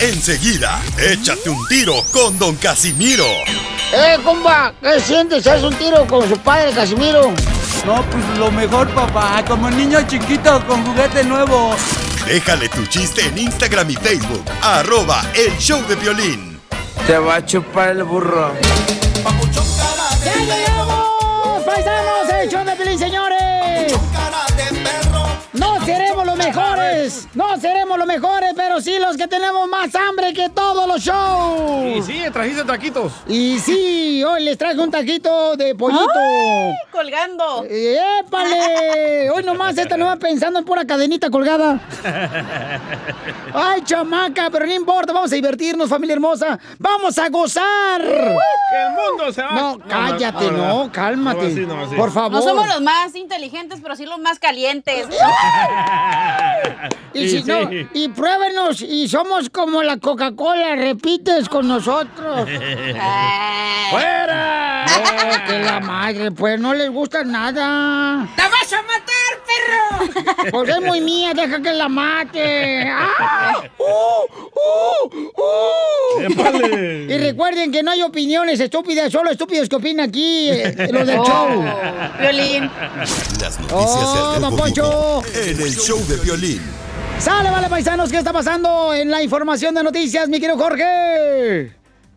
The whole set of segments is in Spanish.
Enseguida, échate un tiro con Don Casimiro. ¡Eh, comba! ¿Qué sientes? ¿Haz un tiro con su padre, Casimiro? No, pues lo mejor, papá. Como niño chiquito con juguete nuevo. Déjale tu chiste en Instagram y Facebook. Arroba El Show de Violín. Te va a chupar el burro. ¡Ya llegamos! ¡Paisanos! ¡El show de Pelín, señores! No seremos los mejores, no seremos los mejores, pero sí los que tenemos más hambre que todos los shows. Y sí, trajiste taquitos. Y sí, hoy les traje un taquito de pollito. ¡Ay! Colgando. ¡Épale! Hoy nomás esta no va pensando en pura cadenita colgada. Ay, chamaca, pero no importa, vamos a divertirnos, familia hermosa. Vamos a gozar. Que el mundo se va. No, cállate, no, cálmate. No, así, no, así. Por favor. No somos los más inteligentes, pero sí los más calientes. Y, si no, y pruébenos, y somos como la Coca-Cola, repites con nosotros. ¡Fuera! No, que la madre, pues no les gusta nada. ¡La vas a matar, perro! Pues es muy mía, deja que la mate. ¡Ah! ¡Uh! ¡Uh! ¡Uh! Y recuerden que no hay opiniones estúpidas, solo estúpidos que opinan aquí, eh, los del show. Violín. Las noticias ¡Oh, del Poncho! En el Show de Violín. Sale, vale, paisanos, ¿qué está pasando en la información de noticias, mi querido Jorge?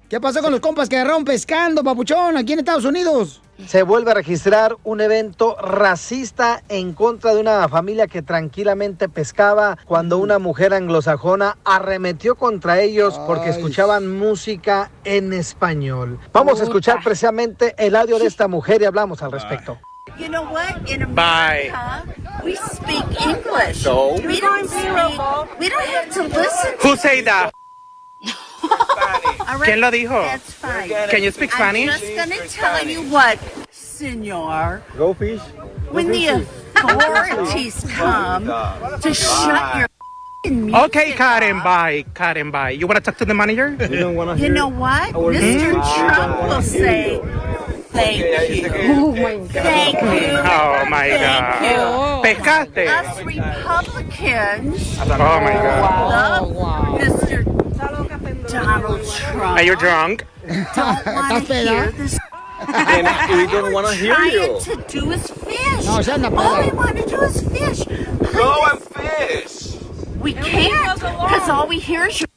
¿Qué pasó con los compas que agarraron pescando, papuchón, aquí en Estados Unidos? Se vuelve a registrar un evento racista en contra de una familia que tranquilamente pescaba cuando una mujer anglosajona arremetió contra ellos porque escuchaban música en español. Vamos a escuchar precisamente el audio de esta mujer y hablamos al respecto. You know what? In Bye. America, we speak English. We don't speak. We don't have to listen. Who say that? All right, ¿Quién lo dijo? That's fine. Can you speak I'm Spanish? just gonna tell you what, Senor. Go fish. When the authorities come to shut your f***ing music Okay, Karen, off, bye. Karen, bye. You want to talk to the manager? You don't wanna You hear know what? Mr. Trump will say, "Thank you, Oh my God. thank you, Oh, my thank you." God. Pescaste. Us Republicans Oh, my God. love Mr. Donald Trump. Are you drunk? Don't want ¿Estás to peda? hear this. And we don't wanna hear Trying you. to do is fish. No, se anda All we want to do is fish. Go and fish. We can't because all we hear is your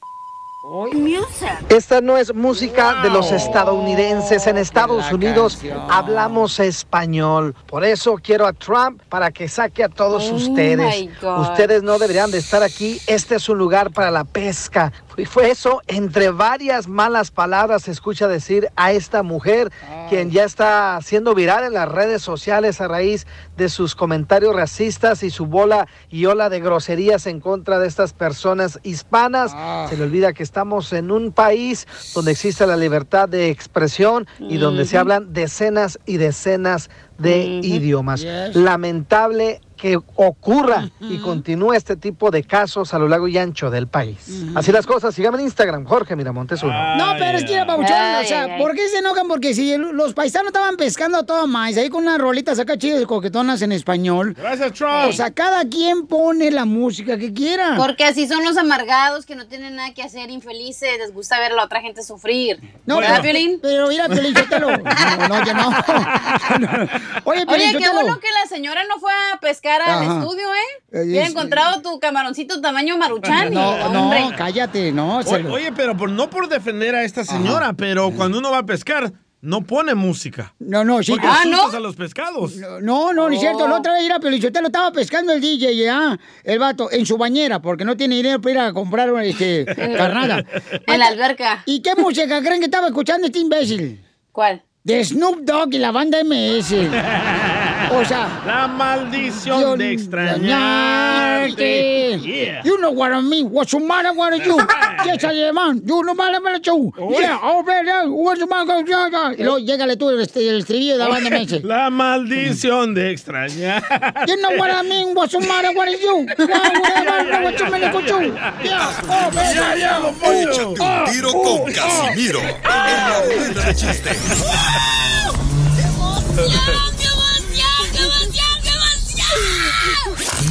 music. Esta no es música de los estadounidenses. En Estados La Unidos canción. hablamos español. Por eso quiero a Trump para que saque a todos Oh, ustedes. Ustedes no deberían de estar aquí. Este es un lugar para la pesca. Y fue eso, entre varias malas palabras, se escucha decir a esta mujer, quien ya está siendo viral en las redes sociales a raíz de sus comentarios racistas y su bola y ola de groserías en contra de estas personas hispanas. Ah. Se le olvida que estamos en un país donde existe la libertad de expresión y donde se hablan decenas y decenas de idiomas. Yes. Lamentable que ocurra y continúe este tipo de casos a lo largo y ancho del país. Así las cosas, síganme en Instagram, Jorge Miramontes uno. No, pero es que era papuchón, Ay, o sea, ay. ¿por qué se enojan? Porque si el- los paisanos estaban pescando a todo más, ahí con unas rolitas acá chidas y coquetonas en español. Gracias, Trump. O sea, cada quien pone la música que quiera. Porque así son los amargados que no tienen nada que hacer, infelices, les gusta ver a la otra gente sufrir. No, ¿Verdad, pero, Piolín? pero mira, Piolín, Sotelo. No, no, ya no. Oye, Piolín, Oye, qué bueno que la señora no fue a pescar llegar al Ajá. estudio, ¿eh? Hubiera encontrado tu camaroncito tamaño maruchan. No, hombre. no, cállate, no. se Oye, lo- oye, pero por- no por defender a esta señora, pero cuando uno va a pescar, no pone música. No, no, sí. Porque Ah, asustas a los pescados. No, no, no es cierto. Oh. La otra vez ir a Pelichotelo estaba pescando el DJ, ya, el vato, en su bañera, porque no tiene dinero para ir a comprar este, carnada. En la alberca. ¿Y qué música creen que estaba escuchando este imbécil? ¿Cuál? De Snoop Dogg y la banda MS. O sea, La maldición de extrañarte. Yeah. You know what I mean. What's the matter with you? yes, I am, man. You know what I mean, you. Yeah, oh, man, what's the matter with you? Y luego, llégale tú el, el estribillo de la banda. La maldición de extrañar. You know what I mean? What's the matter with you? Yeah, what's the matter with you? Yeah, oh, ya, don Poncho. Échate un tiro con Casimiro. En la ruleta de chistes.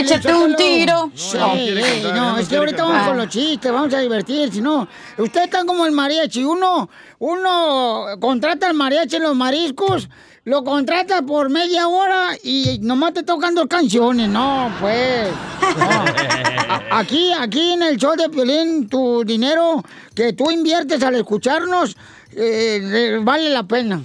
Échate un tiro. Sí, No, eh, cantar, no, es que ahorita vamos con los chistes, vamos a divertirse, ¿no? Ustedes están como el mariachi, uno, uno contrata al mariachi en los mariscos, lo contrata por media hora y nomás te tocando canciones, no, pues. no. Aquí, aquí en el show de Piolín, tu dinero que tú inviertes al escucharnos, eh, le- vale la pena.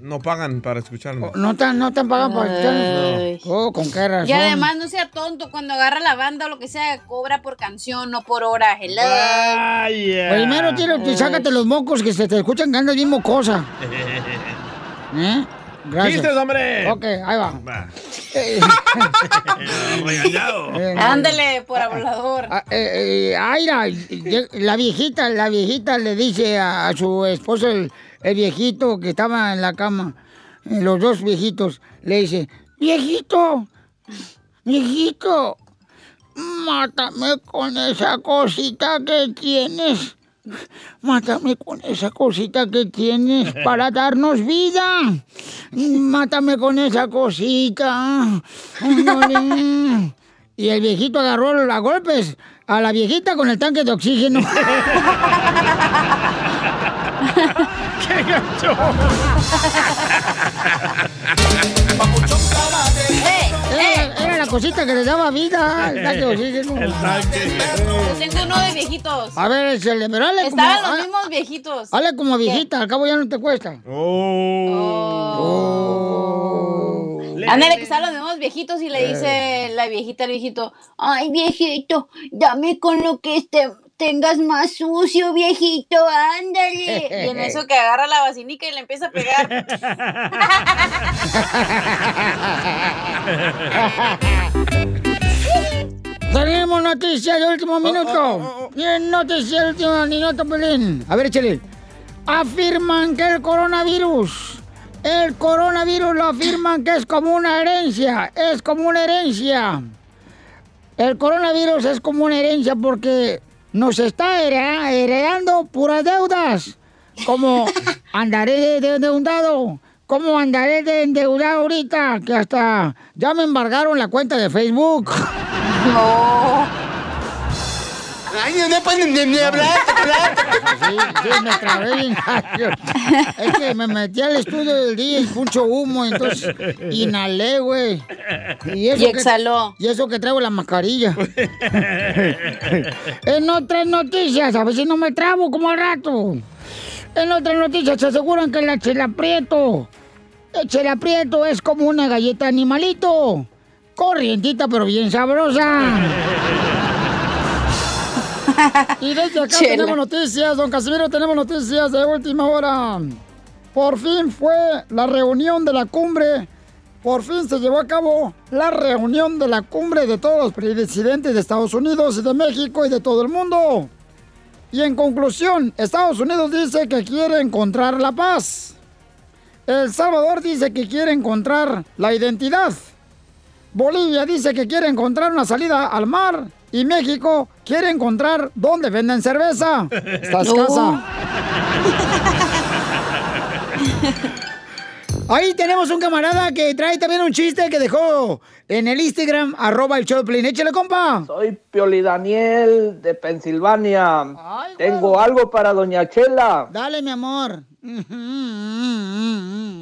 No pagan para escucharnos. No están, no están pagando para escucharnos. Oh, con qué razón. Y además no sea tonto, cuando agarra la banda o lo que sea, cobra por canción, no por hora. Hello. Vaya. Primero, tiro, tú sácate los mocos que se te escuchan que andas bien mocosa. ¿Eh? Gracias. ¡Chistes, hombre! Ok, ahí va. Va. Eh, Regañado. eh, Ándale, por hablador. ah, eh, Aira, la viejita, la viejita le dice a, a su esposo, el, el viejito que estaba en la cama, los dos viejitos, le dice, viejito, viejito, mátame con esa cosita que tienes. Mátame con esa cosita que tienes para darnos vida. Mátame con esa cosita. Y el viejito agarró a golpes a la viejita con el tanque de oxígeno. ¡Qué gacho! Era, era la cosita que le daba vida. El tanque. Yo tengo uno de viejitos. A ver, pero dale como, Estaban los ah, mismos viejitos. dale como viejita, al cabo ya no te cuesta. Oh. Le- Ándale, que están los mismos viejitos y le dice la viejita al viejito, ay viejito, dame con lo que este tengas más sucio, viejito, ándale. Y en eso que agarra la vacinica y le empieza a pegar. Tenemos noticias de último minuto. Bien, noticias de último minuto, Pelín. A ver, échale. Afirman que el coronavirus, el coronavirus lo afirman que es como una herencia, es como una herencia. El coronavirus es como una herencia porque nos está heredando puras deudas. Como andaré de, de endeudado, como andaré de endeudado ahorita, que hasta ya me embargaron la cuenta de Facebook. Ay, no pueden ni, ni hablar. Sí, sí, me trabé. Es que me metí al estudio del día y mucho humo, entonces inhalé, güey. Y, eso Y que- exhaló. y eso que traigo la mascarilla. en otras noticias, a ver si no me trabo como al rato. En otras noticias se aseguran que la chela prieto, el chela prieto es como una galleta animalito. Corrientita pero bien sabrosa. Y desde acá Chela. tenemos noticias, don Casimiro, tenemos noticias de última hora. Por fin fue la reunión de la cumbre, por fin se llevó a cabo la reunión de la cumbre de todos los presidentes de Estados Unidos y de México y de todo el mundo. Y en conclusión, Estados Unidos dice que quiere encontrar la paz. El Salvador dice que quiere encontrar la identidad. Bolivia dice que quiere encontrar una salida al mar. Y México quiere encontrar dónde venden cerveza. Estás No. casa. Ahí tenemos un camarada que trae también un chiste que dejó en el Instagram, arroba el show de. Échale, compa. Soy Pioli Daniel de Pensilvania. Tengo algo para Doña Chela. Dale, mi amor.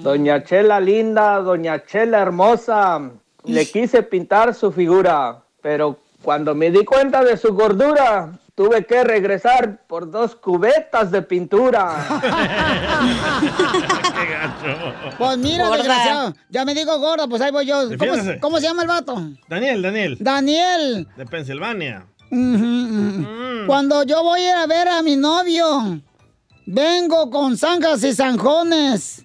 Doña Chela linda, Doña Chela hermosa. Le quise pintar su figura, pero cuando me di cuenta de su gordura, tuve que regresar por dos cubetas de pintura. Pues mira, Gorda. desgraciado. Ya me digo gorda, pues ahí voy yo. ¿Cómo, se llama el vato? Daniel, Daniel. Daniel. De Pensilvania. Ujú. Cuando yo voy a ir a ver a mi novio, vengo con zanjas y zanjones.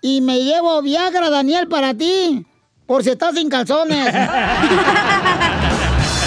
Y me llevo Viagra, Daniel, para ti. Por si estás sin calzones.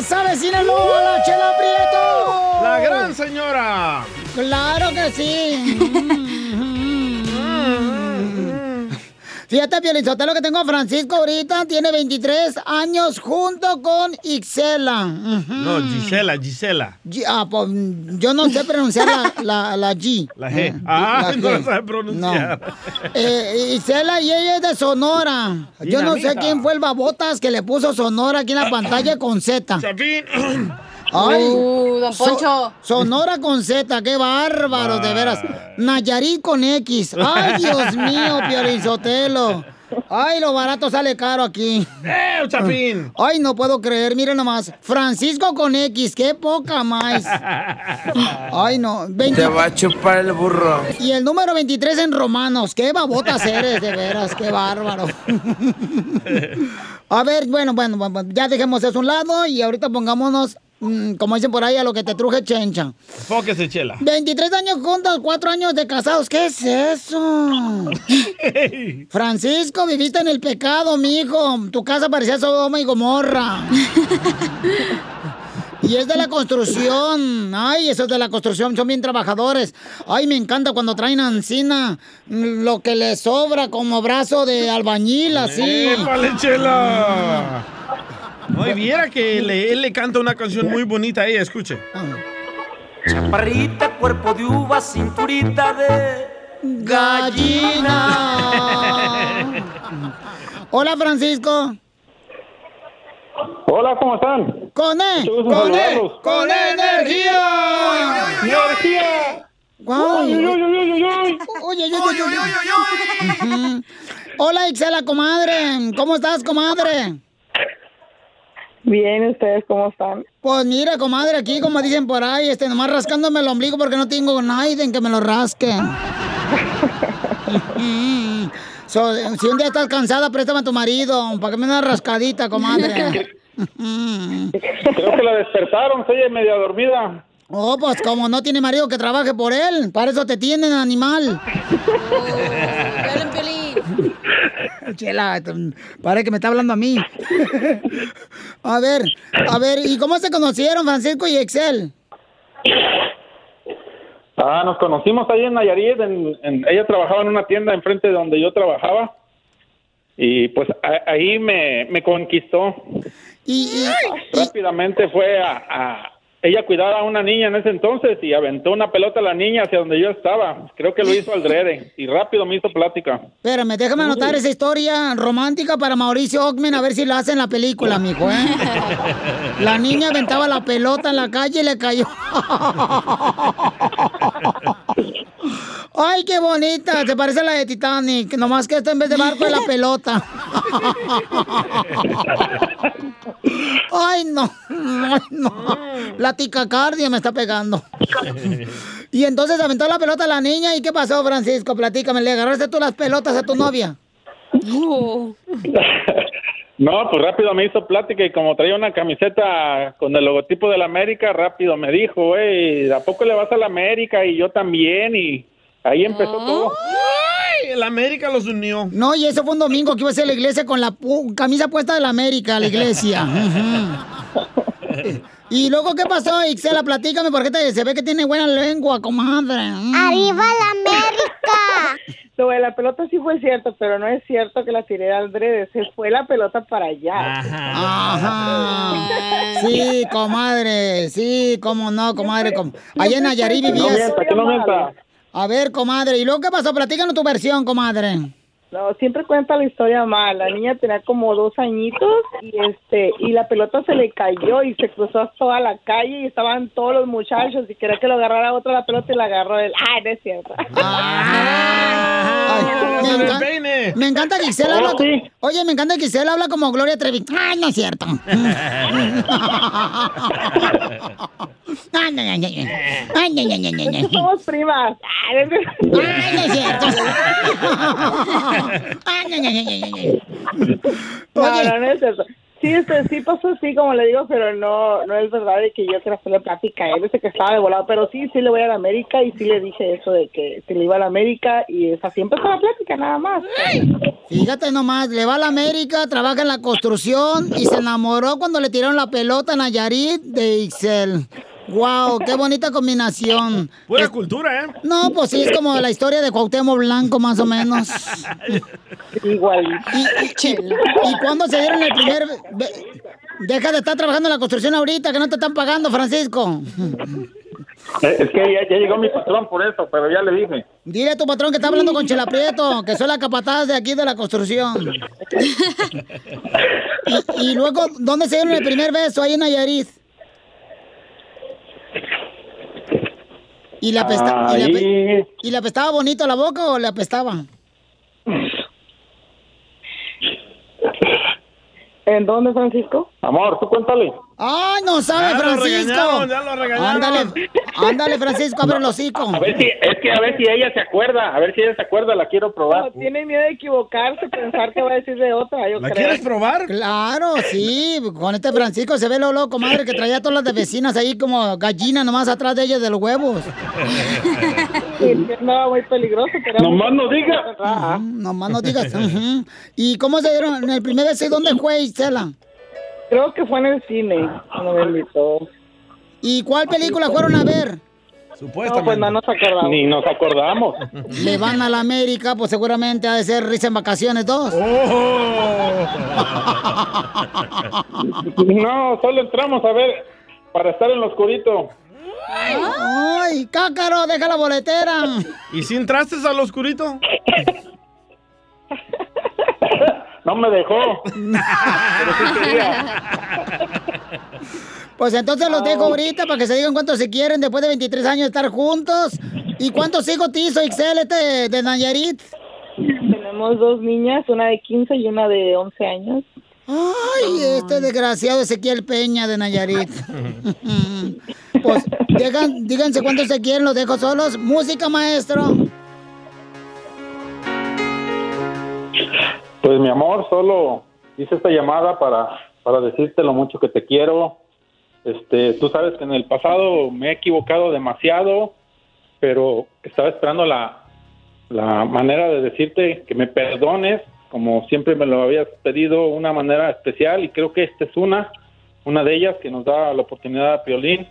despampanante de Sinaloa, la Chela Prieto! La gran señora. ¡Claro que sí! Fíjate, Piolizotelo, que tengo a Francisco ahorita, tiene 23 años junto con Ixela. No, Gisela, Gisela. Gi- ah, pues, yo no sé pronunciar la, la, la G. La G. Eh, Ah, la no G. la sabe pronunciar. Eh, Isela y ella es de Sonora. Yo no sé quién fue el babotas que le puso Sonora aquí en la pantalla con Z. Ay, Uh, don So- Poncho. Sonora con Z, qué bárbaro, de veras. Nayarit con X. Ay, Dios mío, Piorizotelo. Ay, lo barato sale caro aquí. ¡Eh, Chapín! Ay, no puedo creer, miren nomás. Francisco con X, qué poca más. Ay, no. 20 Te va a chupar el burro. Y el número 23 en romanos. Qué babotas eres, de veras, qué bárbaro. A ver, bueno, bueno, bueno, ya dejemos eso a un lado y ahorita pongámonos, como dicen por ahí, a lo que te truje chencha. Fóquese, Chela. 23 años juntos, 4 años de casados. ¿Qué es eso? Francisco, viviste en el pecado, mijo. Tu casa parecía Sodoma y Gomorra. Y es de la construcción. Ay, esos de la construcción son bien trabajadores. Ay, me encanta cuando traen ancina mm, lo que les sobra como brazo de albañil, así. ¡Épale, Chela! Hoy viera que le- él le canta una canción muy bonita a ella, escuche. Chaparrita, cuerpo de uva, cinturita de Gallina. Hola, Francisco. Hola, ¿cómo están? Con E, Mucho gusto con E, saludarlos. con energía. ¡Energía! Uy. Oye, oye, oye, oye. Hola, Ixela, comadre. ¿Cómo estás, comadre? Bien, ¿ustedes cómo están? Pues mira, comadre, aquí como dicen por ahí, este, nomás rascándome el ombligo porque no tengo nadie en que me lo rasque. Ujú. So, si un día estás cansada, préstame a tu marido para que me dé una rascadita, comadre. Creo que la despertaron, se oye media dormida. Oh, pues como no tiene marido que trabaje por él, para eso te tienen, animal. Chela, parece que me está hablando a mí. A ver, a ver, ¿y cómo se conocieron Francisco y Excel? Ah, nos conocimos ahí en Nayarit. en- en- ella trabajaba en una tienda enfrente de donde yo trabajaba. Y pues a- ahí me, me conquistó. Y, Rápidamente fue a, a- Ella cuidaba a una niña en ese entonces y aventó una pelota a la niña hacia donde yo estaba. Creo que lo hizo al drede. Y rápido me hizo plática. Espérame, déjame anotar esa historia romántica para Mauricio Ockman a ver si la hace en la película, mijo, ¿eh? La niña aventaba la pelota en la calle y le cayó. Ay, qué bonita, se parece a la de Titanic, nomás que esta en vez de barco es la pelota. Ay, no, ay, no. La ticacardia me está pegando. Y entonces aventó la pelota a la niña y ¿qué pasó, Francisco? Platícame, ¿le agarraste tú las pelotas a tu novia? No, pues rápido me hizo plática y como traía una camiseta con el logotipo de la América, rápido me dijo, güey, ¿a poco le vas a la América? Y yo también, y Ahí empezó todo. Ay, el América los unió. No, y eso fue un domingo que iba a ser la iglesia con la pu- camisa puesta de la América, la iglesia. Y luego, ¿qué pasó, Ixela? Platícame, porque te- se ve que tiene buena lengua, comadre. Mm. ¡Arriba la América! Lo de la pelota sí fue cierto, pero no es cierto que la tiré al adrede. Se fue la pelota para allá. Ajá. Sí, comadre. Sí, cómo no, comadre. com- Allá en Nayarit No vivías. mienta, que no mienta. A ver, comadre. ¿Y luego qué pasó? Platícanos tu versión, comadre. No, siempre cuenta la historia mal. La niña tenía como dos añitos y este y la pelota se le cayó y se cruzó toda la calle y estaban todos los muchachos y quería que lo agarrara otro la pelota y la agarró él. Ay, no es cierto. Me, encan- me encanta que Gisela habla. Oh, sí. Oye, me encanta que Gisela habla como Gloria Trevi. Ay, no es cierto. Ay, no, no, no, no. Ay, no, no, no, no, no. Somos primas. Ay, no es cierto. No, no, no, es cierto. Sí, este, sí pasó así, como le digo, pero no no es verdad de que yo quiera hacerle plática. Él dice que estaba de volado, pero sí, sí le voy a la América y sí le dije eso de que si le iba a la América y es así empezó la plática, nada más. Fíjate nomás, le va a la América, trabaja en la construcción y se enamoró cuando le tiraron la pelota a Nayarit de Ixel. Wow, qué bonita combinación. Pura cultura, ¿eh? No, pues sí, es como la historia de Cuauhtémoc Blanco, más o menos. Igual. ¿Y, y, y cuándo se dieron el primer... Deja de estar trabajando en la construcción ahorita, que no te están pagando, Francisco. Eh, Es que ya, ya llegó mi patrón por eso, pero ya le dije. Dile a tu patrón que está hablando con Chela Prieto, que soy la capataz de aquí de la construcción. y, y luego, ¿dónde se dieron el primer beso? Ahí en Nayarit. ¿Y le, apesta- y le ape- Ahí. ¿Y le apestaba bonito la boca o le apestaba? ¿En dónde, Francisco? Amor, tú cuéntale. ¡Ay, no sabe, Ya Francisco! ya lo regañaron. Ándale, ándale, Francisco, abre el hocico. A ver si, es que a ver si ella se acuerda, a ver si ella se acuerda, la quiero probar. No, tiene miedo de equivocarse, pensar que va a decir de otra, yo creo. probar? Claro, sí. Con este Francisco se ve lo loco, madre, que traía a todas las de vecinas ahí como gallina nomás atrás de ella de los huevos. Sí, que andaba muy peligroso, pero... Nomás no diga. Ujú, Nomás no digas. ¿Y cómo se dieron en el primer beso? y ¿Dónde fue, Isela? Creo que fue en el cine, cuando me invitó. ¿Y cuál película fueron a ver? No, pues no nos acordamos. Ni nos acordamos. Le van a la América, pues seguramente ha de ser Risa en Vacaciones 2. No, solo entramos a ver para estar en lo oscurito. ¡Ay, cácaro, deja la boletera! ¿Y si entraste al oscurito? No me dejó. Pues entonces los dejo ahorita para que se digan cuántos se quieren después de 23 años de estar juntos. ¿Y cuántos hijos te hizo Ixel este de Nayarit? Tenemos dos niñas, una de 15 y una de 11 años. Ay, este desgraciado Ezequiel Peña de Nayarit. pues digan, díganse cuántos se quieren, los dejo solos. Música, maestro. Pues mi amor, solo hice esta llamada para, para decirte lo mucho que te quiero. Este, tú sabes que en el pasado me he equivocado demasiado, pero estaba esperando la, la manera de decirte que me perdones, como siempre me lo habías pedido, una manera especial, y creo que esta es una, una de ellas que nos da la oportunidad a Piolín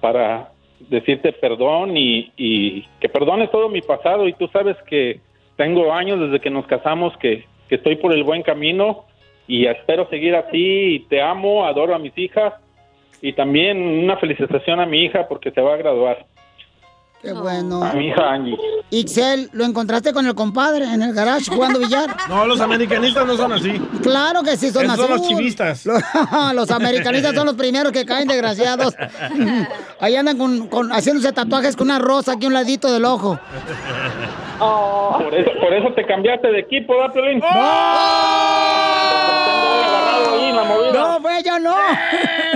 para decirte perdón y, y que perdones todo mi pasado, y tú sabes que tengo años desde que nos casamos que, que estoy por el buen camino y espero seguir así. Y te amo, adoro a mis hijas y también una felicitación a mi hija porque se va a graduar, Qué bueno. a mi hija Angie. Ixel, ¿lo encontraste con el compadre en el garage jugando billar? No, los americanistas no son así. Claro que sí, son Esos así. son los chivistas. Los, los americanistas son los primeros que caen, desgraciados. Ahí andan con, con- haciéndose tatuajes con una rosa aquí a un ladito del ojo. Por, eso, por eso te cambiaste de equipo, ¿verdad, la movida. No, fue yo no.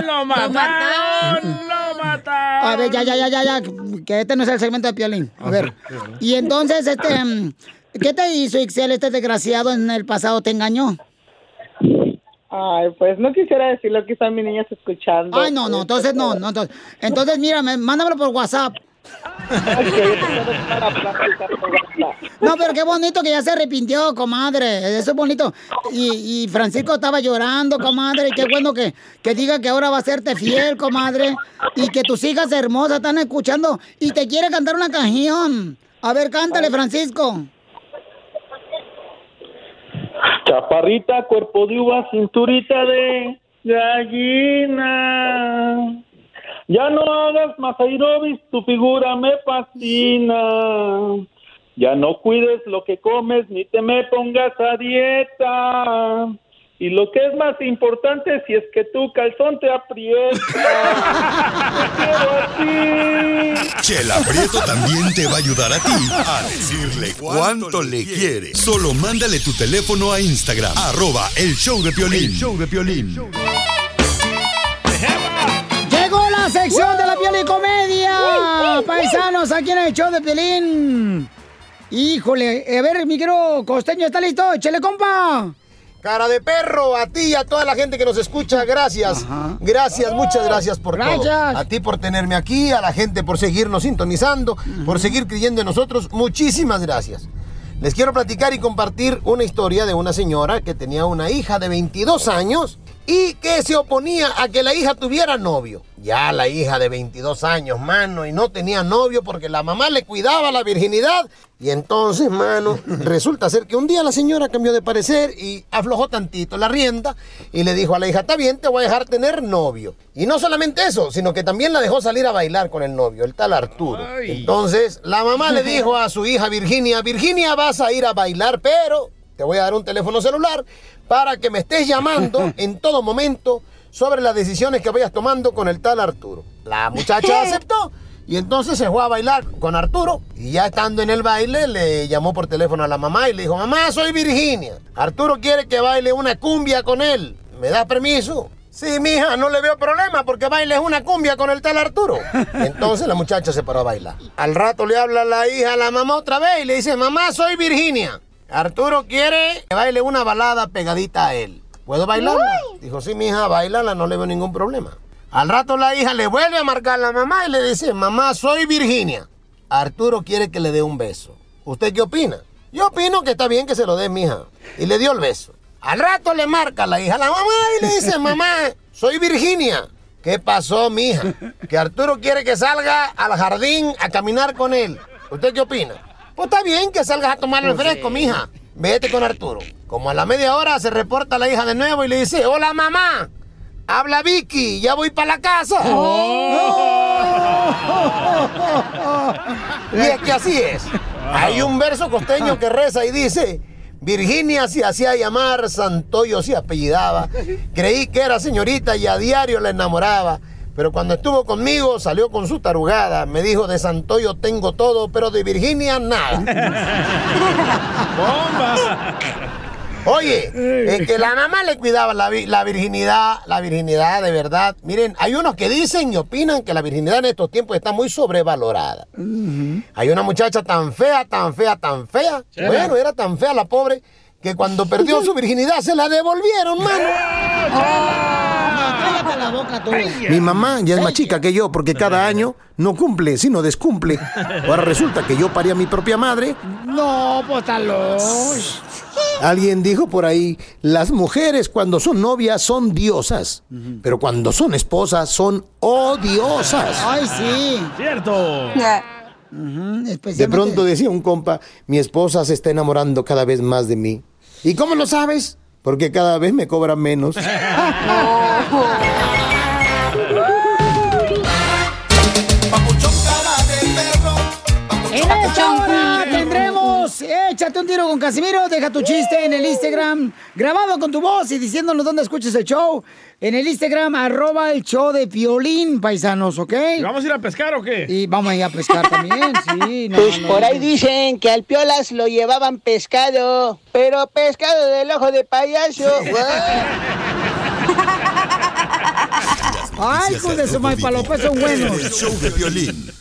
¡Lo mataron! ¡Lo! A ver, ya, ya, ya, ya, ya, que este no es el segmento de Piolín. A ver. Y entonces, este, mm, ¿qué te hizo Ixel, este desgraciado en el pasado? ¿Te engañó? Ay, pues no quisiera decirlo, quizás mi niña está escuchando. Ay, no, no, entonces no, no, entonces, entonces mírame, mándamelo por WhatsApp. No, pero qué bonito que ya se arrepintió, comadre. Eso es bonito. Y, y Francisco estaba llorando, comadre. Y qué bueno que, que diga que ahora va a serte fiel, comadre. Y que tus hijas hermosas están escuchando y te quiere cantar una canción. A ver, cántale, Francisco. Chaparrita, cuerpo de uva, cinturita de gallina. Ya no hagas más aerobis, tu figura me fascina. Ya no cuides lo que comes ni te me pongas a dieta. Y lo que es más importante, si es que tu calzón te aprieta. Te quiero a ti. Chela Prieto también te va a ayudar a ti a decirle cuánto le quiere. Solo mándale tu teléfono a Instagram, arroba el show de Piolín. El show de Piolín. La sección de la piel y comedia. Paisanos, aquí en el show de Piolín. Híjole, a ver, mi querido costeño, ¿está listo? ¡Chele, compa! Cara de perro, a ti y a toda la gente que nos escucha, gracias. Gracias, muchas gracias por todo. Gracias. A ti por tenerme aquí, a la gente por seguirnos sintonizando, por seguir creyendo en nosotros. Muchísimas gracias. Les quiero platicar y compartir una historia de una señora que tenía una hija de 22 años y que se oponía a que la hija tuviera novio. Ya la hija de 22 años, mano, y no tenía novio porque la mamá le cuidaba la virginidad. Y entonces, mano, resulta ser que un día la señora cambió de parecer y aflojó tantito la rienda y le dijo a la hija, está bien, te voy a dejar tener novio. Y no solamente eso, sino que también la dejó salir a bailar con el novio, el tal Arturo. Entonces, la mamá le dijo a su hija Virginia, Virginia, vas a ir a bailar, pero te voy a dar un teléfono celular para que me estés llamando en todo momento sobre las decisiones que vayas tomando con el tal Arturo. La muchacha aceptó y entonces se fue a bailar con Arturo y ya estando en el baile le llamó por teléfono a la mamá y le dijo, mamá, soy Virginia. Arturo quiere que baile una cumbia con él. ¿Me da permiso? Sí, mija, no le veo problema porque bailes una cumbia con el tal Arturo. Entonces la muchacha se paró a bailar. Al rato le habla la hija a la mamá otra vez y le dice, mamá, soy Virginia. Arturo quiere que baile una balada pegadita a él. ¿Puedo bailarla? Dijo, sí, mija, bailala, no le veo ningún problema. Al rato la hija le vuelve a marcar a la mamá y le dice, mamá, soy Virginia. Arturo quiere que le dé un beso. ¿Usted qué opina? Yo opino que está bien que se lo dé, mija. Y le dio el beso. Al rato le marca la hija a la mamá y le dice, mamá, soy Virginia. ¿Qué pasó, mija? Que Arturo quiere que salga al jardín a caminar con él. ¿Usted qué opina? Pues está bien que salgas a tomar el fresco, mija. Vete con Arturo. Como a la media hora se reporta la hija de nuevo y le dice, hola mamá, habla Vicky, ya voy para la casa. y es que así es. Hay un verso costeño que reza y dice, Virginia se hacía llamar, Santoyo se apellidaba. Creí que era señorita y a diario la enamoraba. Pero cuando estuvo conmigo salió con su tarugada. Me dijo, de Santoyo tengo todo, pero de Virginia nada. ¡Bomba! Oye, es que la mamá le cuidaba la, la virginidad, la virginidad de verdad. Miren, hay unos que dicen y opinan que la virginidad en estos tiempos está muy sobrevalorada. Hay una muchacha tan fea, tan fea, tan fea. Bueno, era tan fea la pobre que cuando perdió su virginidad se la devolvieron, mano. Cállate la boca tú. Mi mamá ya es más chica que yo porque cada año no cumple, sino descumple. Ahora resulta que yo parí a mi propia madre. No, pues tan los. Alguien dijo por ahí, las mujeres cuando son novias son diosas, pero cuando son esposas son odiosas. Ay, sí. Cierto. De pronto decía un compa, mi esposa se está enamorando cada vez más de mí. ¿Y cómo lo sabes? Porque cada vez me cobra menos. Échate un tiro con Casimiro. Deja tu chiste en el Instagram, grabado con tu voz y diciéndonos dónde escuchas el show. En el Instagram, arroba el show de Piolín, paisanos, ¿ok? ¿Vamos a ir a pescar o qué? Y vamos a ir a pescar también, sí. no, Pues no, por ahí dicen que al Piolas lo llevaban pescado, pero pescado del ojo de payaso. Ay, hijos de su mal palopes son buenos. El show de violín.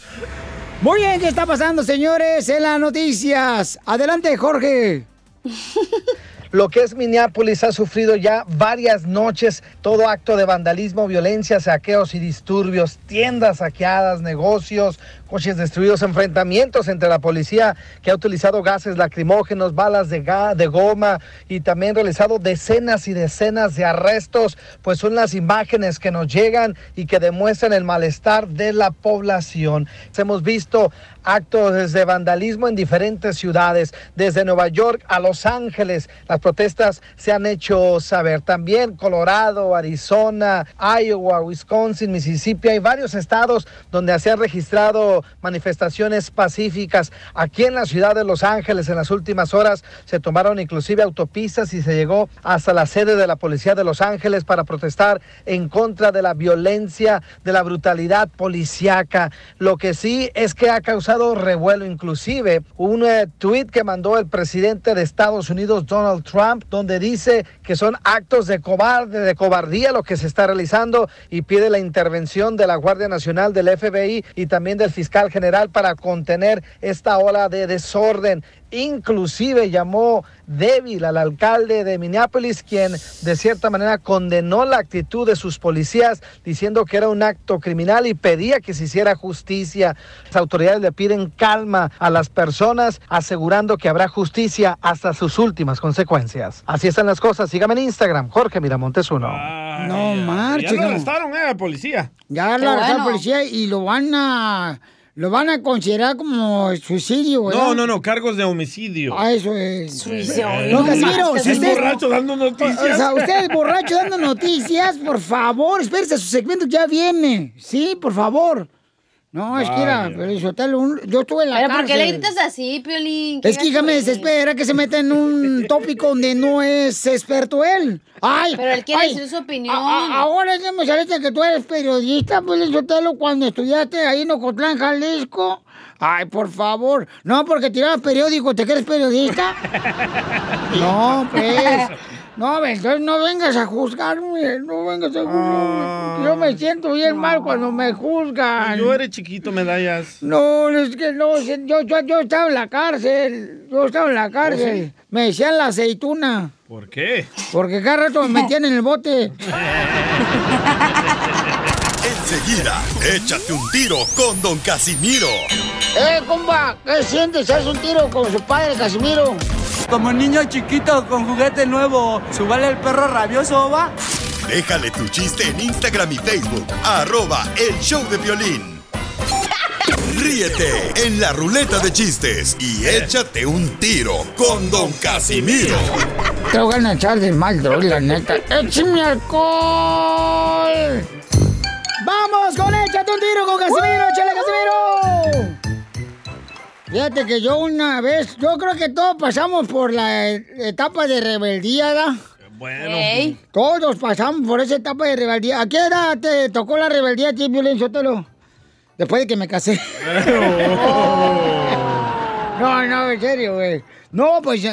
Muy bien, ¿qué está pasando, señores? En las noticias. Adelante, Jorge. Lo que es Minneapolis ha sufrido ya varias noches todo acto de vandalismo, violencia, saqueos y disturbios, tiendas saqueadas, negocios, coches destruidos, enfrentamientos entre la policía que ha utilizado gases lacrimógenos, balas de, de goma y también realizado decenas y decenas de arrestos, pues son las imágenes que nos llegan y que demuestran el malestar de la población. Hemos visto actos de vandalismo en diferentes ciudades, desde Nueva York a Los Ángeles. Las protestas se han hecho saber. También Colorado, Arizona, Iowa, Wisconsin, Mississippi. Hay varios estados donde se han registrado manifestaciones pacíficas. Aquí en la ciudad de Los Ángeles, en las últimas horas, se tomaron inclusive autopistas y se llegó hasta la sede de la policía de Los Ángeles para protestar en contra de la violencia, de la brutalidad policíaca. Lo que sí es que ha causado revuelo, inclusive un eh, tweet que mandó el presidente de Estados Unidos, Donald Trump, donde dice que son actos de cobarde, de cobardía lo que se está realizando y pide la intervención de la Guardia Nacional, del FBI y también del fiscal general para contener esta ola de desorden. Inclusive llamó débil al alcalde de Minneapolis, quien de cierta manera condenó la actitud de sus policías, diciendo que era un acto criminal y pedía que se hiciera justicia. Las autoridades le piden calma a las personas, asegurando que habrá justicia hasta sus últimas consecuencias. Así están las cosas. Sígame en Instagram, Jorge Miramontes uno. No marches. Ya lo arrestaron, eh, la policía. Ya lo arrestó la policía y lo van a lo van a considerar como suicidio, ¿verdad? No, no, no, cargos de homicidio. Ah, eso es. Suicidio. No, No Casimiro, si es usted borracho dando noticias. O sea, usted es borracho dando noticias, por favor, espérese, su segmento ya viene. Sí, por favor. No, es que era, pero Isotelo, un- yo estuve en la Pero ¿por cárcel. qué le gritas así, Piolín? ¿Qué Es que hija me desespera que se meta en un tópico donde no es experto él. Ay, Pero él quiere ay, decir su opinión. a- a- ahora ya me saliste que tú eres periodista, pues Sotelo, cuando estudiaste ahí en Ocotlán, Jalisco. Ay, por favor. No, porque tirabas periódico, ¿te crees periodista? No, pues. No, entonces no vengas a juzgarme, no vengas a juzgarme. Yo me siento bien mal cuando me juzgan. Yo eres chiquito, medallas. No, es que no, yo, yo, yo estaba en la cárcel, yo estaba en la cárcel. Me decían la aceituna, ¿Por qué? porque cada rato me metían en el bote. Enseguida, échate un tiro con Don Casimiro. ¡Eh, compa! ¿Qué sientes? ¿Haz un tiro con su padre, Casimiro? Como niño chiquito con juguete nuevo, ¿subale el perro rabioso, va? Déjale tu chiste en Instagram y Facebook, arroba el show de violín. Ríete en la ruleta de chistes y échate un tiro con Don Casimiro. Te voy a echar de mal, droga, la neta. ¡Échame alcohol! ¡Vamos con Échate un tiro con Casimiro! ¡Échale, Casimiro! Fíjate que yo una vez, yo creo que todos pasamos por la etapa de rebeldía, ¿verdad? Bueno. Todos pasamos por esa etapa de rebeldía. ¿A qué edad te tocó la rebeldía a ti, Violín Sotelo? Después de que me casé. No, no, en serio, güey. No, pues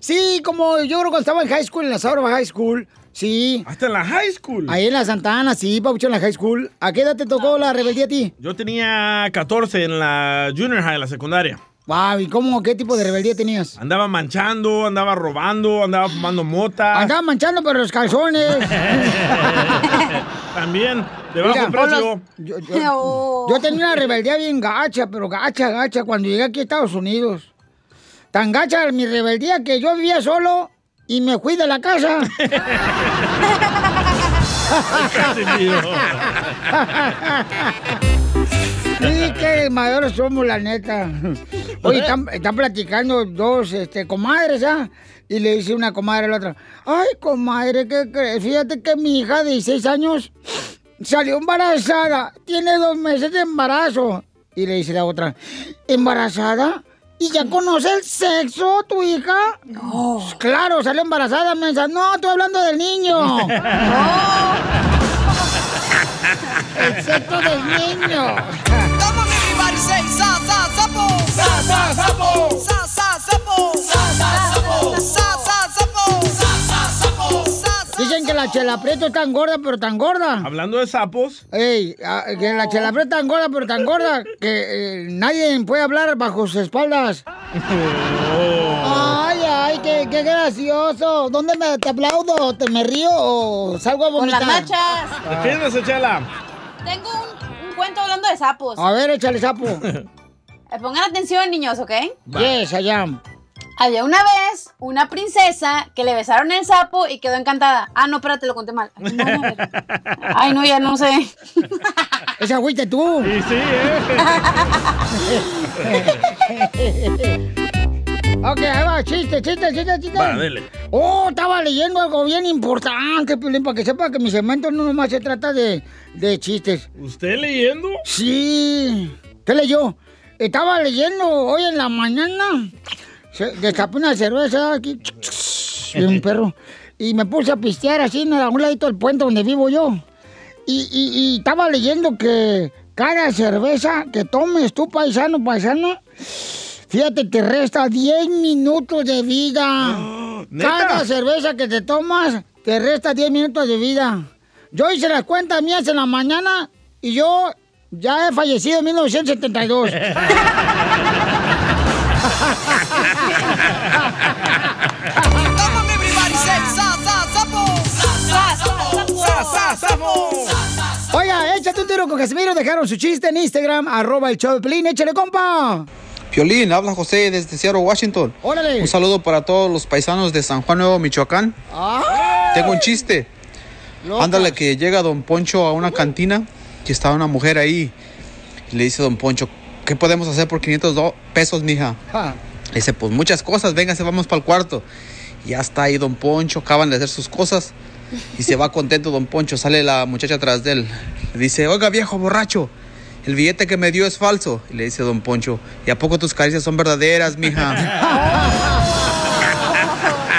sí, como yo creo que cuando estaba en high school, en la Sauraba High School, sí. ¿Hasta en la high school? Ahí en la Santa Ana, sí, Paucho, en la high school. ¿A qué edad te tocó la rebeldía a ti? Yo tenía 14 en la junior high, la secundaria. Wow, ¿y cómo, qué tipo de rebeldía tenías? Andaba manchando, andaba robando, andaba fumando mota. Andaba manchando pero los calzones. También, de bajo Mira, precio. Yo, yo- yo tenía una rebeldía bien gacha, pero gacha, gacha, cuando llegué aquí a Estados Unidos. Tan gacha mi rebeldía que yo vivía solo y me fui de la casa. Sí, qué mayores somos, la neta. Oye, están, están platicando dos este, comadres, ¿ah? Y le dice una comadre a la otra, ay, comadre, ¿qué crees? Fíjate que mi hija de 16 años salió embarazada, tiene dos meses de embarazo. Y le dice la otra, ¿embarazada? ¿Y ya conoce el sexo tu hija? No. Claro, salió embarazada, mensa. No, estoy hablando del niño. El sexo del niño. Dicen que la chela Prieto es tan gorda, pero tan gorda. Hablando de sapos. Ey, ah, que la chela Prieto es tan gorda, pero tan gorda que eh, nadie puede hablar bajo sus espaldas. Ay, ay, qué, qué gracioso. ¿Dónde me te aplaudo? ¿Te me río o salgo a Con vomitar? las machas. Defiéndase, Chela. Tengo un, un cuento hablando de sapos. A ver, échale sapo. Eh, Pongan atención, niños, ¿ok? Yes, I am. Había una vez una princesa que le besaron el sapo y quedó encantada. Ah, no, espérate, lo conté mal. Ay, no, no, Ay, no, ya no sé. Esa fuiste tú. Sí, sí, eh. ok, ahí va, chiste, chiste, chiste, chiste. Va, dele. Oh, estaba leyendo algo bien importante, Piolín, para que sepa que mi segmento no nomás se trata de, de chistes. ¿Usted leyendo? Sí. ¿Qué leyó? Estaba leyendo hoy en la mañana. Se, destapé una cerveza aquí. De un perro. Y me puse a pistear así en a un ladito del puente donde vivo yo. Y, y- y estaba leyendo que cada cerveza que tomes tú, paisano, paisana, fíjate, te resta 10 minutos de vida. ¿neta? Cada cerveza que te tomas, te resta 10 minutos de vida. Yo hice las cuentas mías en la mañana y yo ya he fallecido en 1972. Everybody say sa sa sapo. Sa sa sapo. Sa sa sapo. Oiga, échate un tiro con Casimiro. Dejaron su chiste en Instagram, arroba el show de Pelín. Échale, compa. Piolín, habla José desde Seattle, Washington. Órale. Un saludo para todos los paisanos de San Juan Nuevo, Michoacán. Ah. Tengo un chiste. Locas. Ándale que llega don Poncho a una cantina y está una mujer ahí. Y le dice don Poncho, ¿qué podemos hacer por 500 do- pesos, mija? Ja. Le dice, pues muchas cosas, véngase, vamos para el cuarto. Y ya está ahí don Poncho, acaban de hacer sus cosas. Y se va contento don Poncho, sale la muchacha atrás de él. Le dice, oiga viejo borracho, el billete que me dio es falso. Y le dice don Poncho, ¿y a poco tus caricias son verdaderas, mija?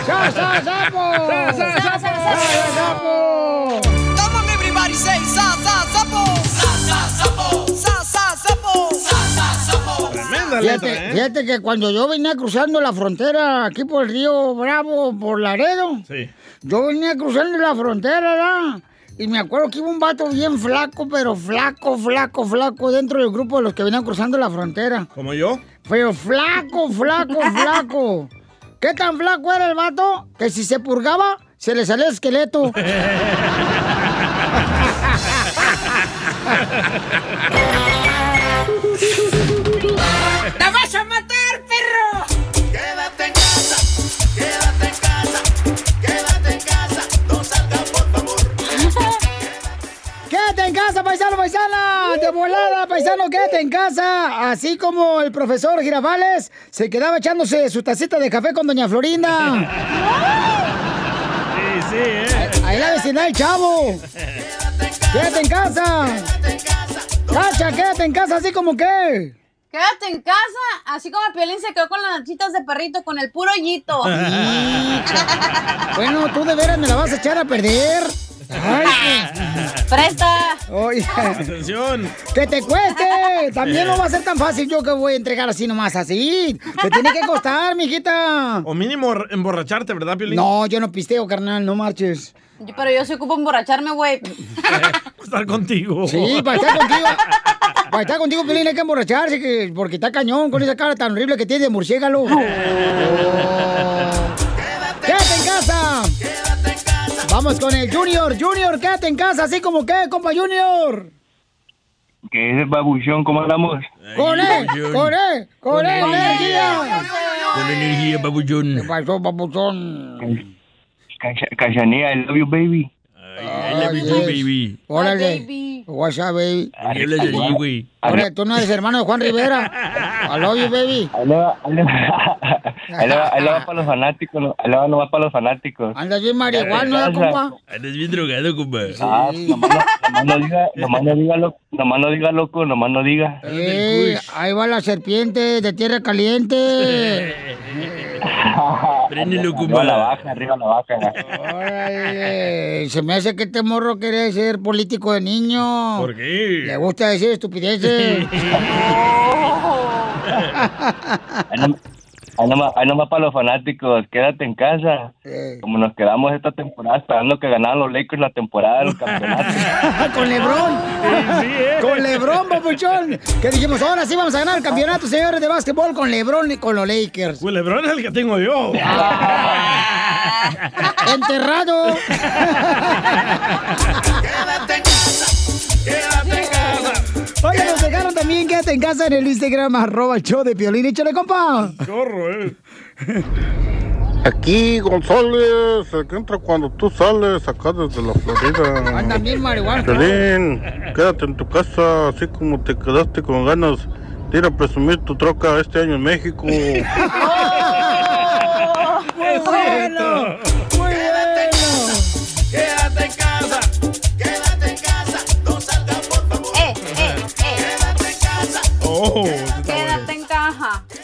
Fíjate, ¿eh? fíjate que cuando yo venía cruzando la frontera aquí por el río Bravo, por Laredo, Sí. yo venía cruzando la frontera, ¿verdad? Y me acuerdo que iba un vato bien flaco, pero flaco, flaco, flaco, dentro del grupo de los que venían cruzando la frontera. ¿Como yo? Pero flaco, flaco, flaco. ¿Qué tan flaco era el vato? Que si se purgaba, se le salía el esqueleto. casa, paisano, paisana! ¡De volada, paisano, quédate en casa! Así como el profesor Girafales se quedaba echándose su tacita de café con doña Florinda. Sí, sí, ¿eh? Ahí la vecindad del chavo. ¡Quédate en casa! ¡Cacha, quédate en casa así como que! Quédate en casa, así como el Piolín se quedó con las nachitas de perrito, con el puro hoyito. Bueno, tú de veras me la vas a echar a perder. Ay, ¡Presta! Oye, Atención. ¡Que te cueste! También no va a ser tan fácil yo que voy a entregar así nomás así. Te tiene que costar, mijita. O mínimo emborracharte, ¿verdad, Piolín? No, yo no pisteo, carnal, no marches. Pero yo se ocupo emborracharme, güey. Estar contigo. Sí, para estar contigo. Para estar contigo, Pelín, hay que emborracharse, que, porque está cañón con esa cara tan horrible que tiene de murciélago. ¡Quédate en casa! Vamos con el Junior. Junior, quédate en casa, así como que, compa Junior. ¿Qué es el babuchón? ¿Cómo andamos? ¡Con él! ¡Con él! ¡Con él, energía! Con energía, babullón. ¿Qué pasó, papuchón? Cacha- Cachanilla, I love you, baby. I love you too, baby. Órale. What's up, baby? Yo le diría, güey. Órale, tú no eres hermano de Juan Rivera. I love you, baby. Ahí le va para los fanáticos, no- ahí le va para los fanáticos. Andas bien marihuana, ¿eh, compa? Andas bien drogado, compa. Ah, nomás no, no diga, nomás no diga loco, nomás no diga loco, nomás no diga. Eh, ahí va la serpiente de tierra caliente. Préndelo, Arriba la vaca, arriba la vaca. Órale, se me hace que este morro quiere ser político de niño. ¿Por qué? Le gusta decir estupideces. Ahí nom- ahí nomás, ahí nomás para los fanáticos, quédate en casa. Como nos quedamos esta temporada esperando que ganaran los Lakers la temporada del campeonato. Con Lebrón. eh. Con Lebrón, papuchón. Que dijimos, ahora sí vamos a ganar el campeonato, señores de básquetbol, con Lebrón y con los Lakers. Pues Lebron es el que tengo yo. Enterrado. Quédate en casa. Quédate en casa. Quédate en casa en el Instagram, arroba el show de Piolín. Échale, compa. Chorro, eh. Aquí, González, el que entra cuando tú sales acá desde la Florida. Anda bien marihuana. Piolín, quédate en tu casa, así como te quedaste con ganas de ir a presumir tu troca este año en México.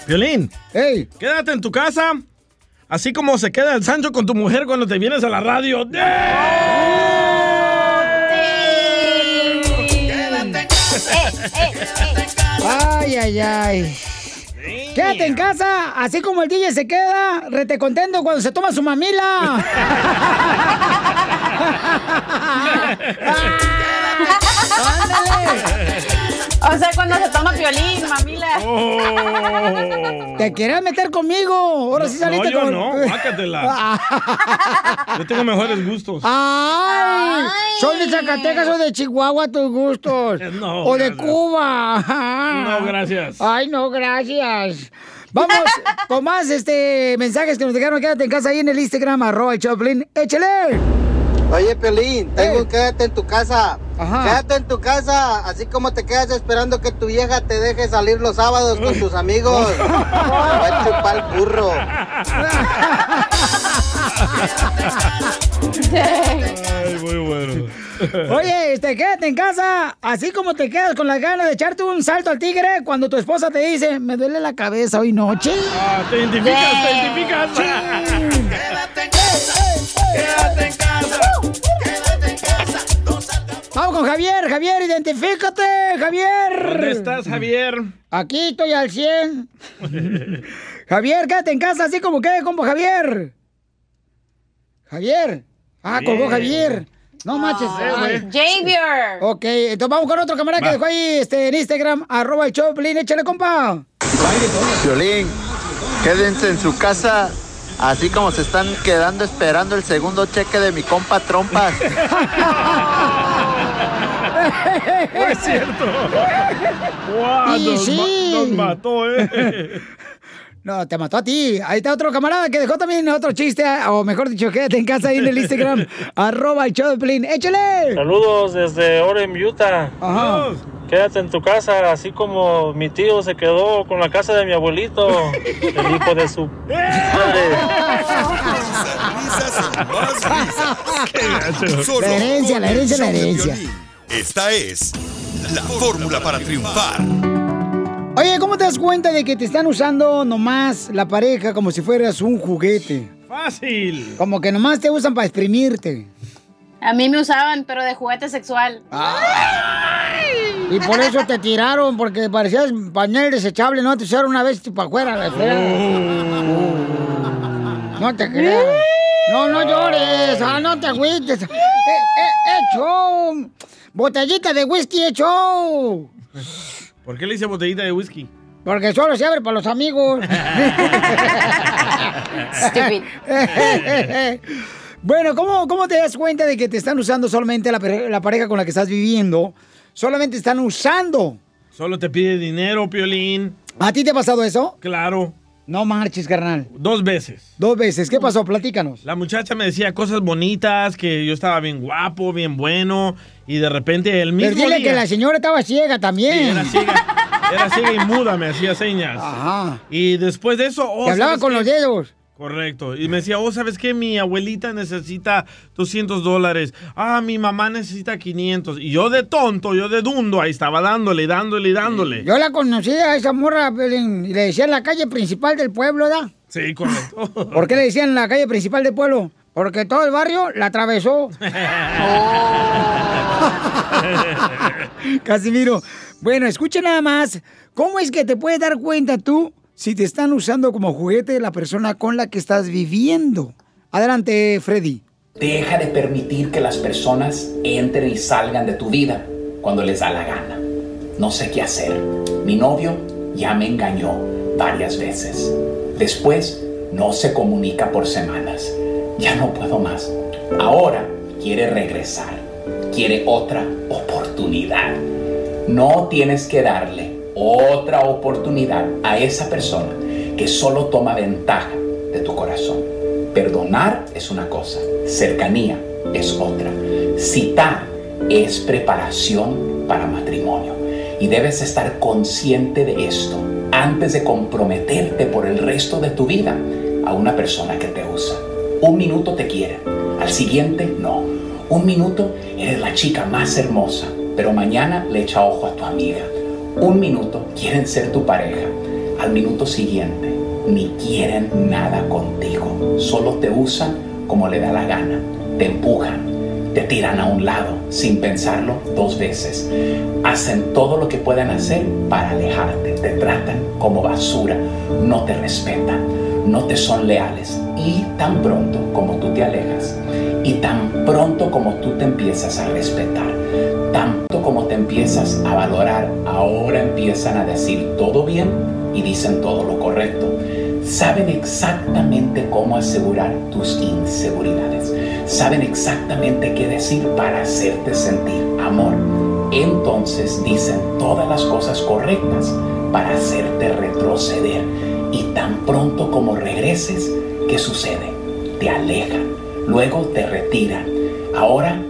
Violín. Hey. Quédate en tu casa. Así como se queda el Sancho con tu mujer cuando te vienes a la radio. Ay, ay, ay. Quédate en casa, así como el DJ se queda rete contento cuando se toma su mamila. O sea, cuando se toma violín, mamila. ¿Te quieres meter conmigo? Ahora sí No, saliste yo con... no, guácatela. Yo tengo mejores gustos. ¡Ay! Soy de Zacatecas o de Chihuahua tus gustos. No, o de gracias. Cuba. No, gracias. Ay, no, gracias. Vamos con más este mensajes que nos dejaron. Quédate en casa ahí en el Instagram, arroba el Choplin. ¡Échale! Oye, Pelín, tengo un quédate en tu casa. Ajá. Quédate en tu casa, así como te quedas esperando que tu vieja te deje salir los sábados con tus amigos. Te va a chupar el burro. Ay, muy bueno. Oye, este, quédate en casa, así como te quedas con las ganas de echarte un salto al tigre cuando tu esposa te dice, me duele la cabeza hoy noche. Ah, te identificas, te identificas. Quédate en casa. Quédate en casa. Quédate en casa. No Vamos con Javier, Javier, identifícate, Javier. ¿Dónde estás, Javier? Aquí estoy al 100. Javier, quédate en casa, así como quede, compa Javier. Javier. Ah, colgó. Javier. No manches. ay. Javier. Ok, entonces vamos con otro camarada que dejó ahí este, en Instagram, arroba el Choplin, échale, compa. Violín, quédense en su casa, así como se están quedando esperando el segundo cheque de mi compa Trompas. No es cierto. Guau, Y nos, sí. ma- nos mató, ¿eh? No, te mató a ti. Ahí está otro camarada que dejó también otro chiste, o mejor dicho, quédate en casa ahí en el Instagram, arroba el Choplin, échale. Saludos desde Orem, Utah. Ajá. Quédate en tu casa, así como mi tío se quedó con la casa de mi abuelito, el hijo de su risas. Solo La herencia, la herencia, la herencia. Esta es la fórmula para triunfar. Oye, ¿cómo te das cuenta de que te están usando nomás la pareja como si fueras un juguete? Fácil. Como que nomás te usan para exprimirte. A mí me usaban, pero de juguete sexual. Y por eso te tiraron, porque parecías pañal desechable, ¿no? Te echaron una vez para afuera, fregada. No te creas. No, no llores. Ah, no te agüites. Eh, eh, eh, show. Botellita de whisky, eh, show. ¿Por qué le hice botellita de whisky? Porque solo se abre para los amigos. Stupid. bueno, ¿cómo, ¿cómo te das cuenta de que te están usando solamente la, la pareja con la que estás viviendo? Solamente están usando. Solo te pide dinero, Piolín. ¿A ti te ha pasado eso? Claro. No marches, carnal. Dos veces. Dos veces. ¿Qué pasó? Platícanos. La muchacha me decía cosas bonitas, que yo estaba bien guapo, bien bueno, y de repente el mismo Pero dile día... que la señora estaba ciega también. Sí, era ciega. Era ciega y muda, me hacía señas. Ajá. Y después de eso... oh, hablaba ¿sabes con qué? los dedos. Correcto. Y me decía, oh, ¿sabes qué? Mi abuelita necesita 200 dólares. Ah, mi mamá necesita 500. Y yo de tonto, yo de dundo, ahí estaba dándole, dándole, dándole. Yo la conocí a esa morra y le decían la calle principal del pueblo, ¿da? Sí, correcto. ¿Por qué le decían la calle principal del pueblo? Porque todo el barrio la atravesó. Casimiro. Bueno, escuche nada más. ¿Cómo es que te puedes dar cuenta tú si te están usando como juguete la persona con la que estás viviendo? Adelante, Freddy. Deja de permitir que las personas entren y salgan de tu vida cuando les da la gana. No sé qué hacer. Mi novio ya me engañó varias veces. Después no se comunica por semanas. Ya no puedo más. Ahora quiere regresar. Quiere otra oportunidad. No tienes que darle otra oportunidad a esa persona que solo toma ventaja de tu corazón. Perdonar es una cosa, cercanía es otra. Citar es preparación para matrimonio. Y debes estar consciente de esto antes de comprometerte por el resto de tu vida a una persona que te usa. Un minuto te quiere, al siguiente no. Un minuto eres la chica más hermosa, pero mañana le echa ojo a tu amiga. Un minuto quieren ser tu pareja, al minuto siguiente ni quieren nada contigo. Solo te usan como le da la gana, te empujan, te tiran a un lado sin pensarlo dos veces. Hacen todo lo que pueden hacer para alejarte, te tratan como basura, no te respetan, no te son leales. Y tan pronto como tú te alejas, y tan pronto como tú te empiezas a respetar, tanto como te empiezas a valorar, ahora empiezan a decir todo bien y dicen todo lo correcto. Saben exactamente cómo asegurar tus inseguridades. Saben exactamente qué decir para hacerte sentir amor. Entonces dicen todas las cosas correctas para hacerte retroceder. Y tan pronto como regreses, ¿qué sucede? Te alejan, luego te retiran. Ahora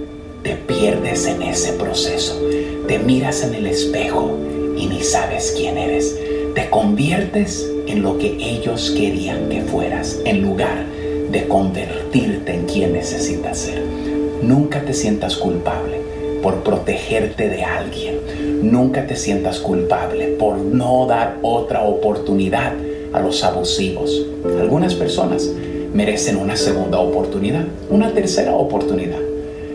te pierdes en ese proceso. Te miras en el espejo y ni sabes quién eres. Te conviertes en lo que ellos querían que fueras, en lugar de convertirte en quien necesitas ser. Nunca te sientas culpable por protegerte de alguien. Nunca te sientas culpable por no dar otra oportunidad a los abusivos. Algunas personas merecen una segunda oportunidad, una tercera oportunidad.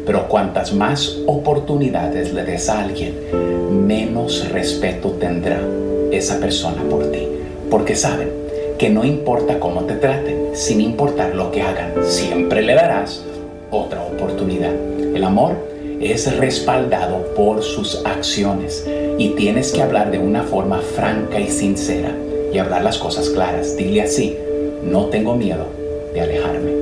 Pero cuantas más oportunidades le des a alguien, menos respeto tendrá esa persona por ti. Porque saben que no importa cómo te traten, sin importar lo que hagan, siempre le darás otra oportunidad. El amor es respaldado por sus acciones y tienes que hablar de una forma franca y sincera y hablar las cosas claras. Dile así, no tengo miedo de alejarme.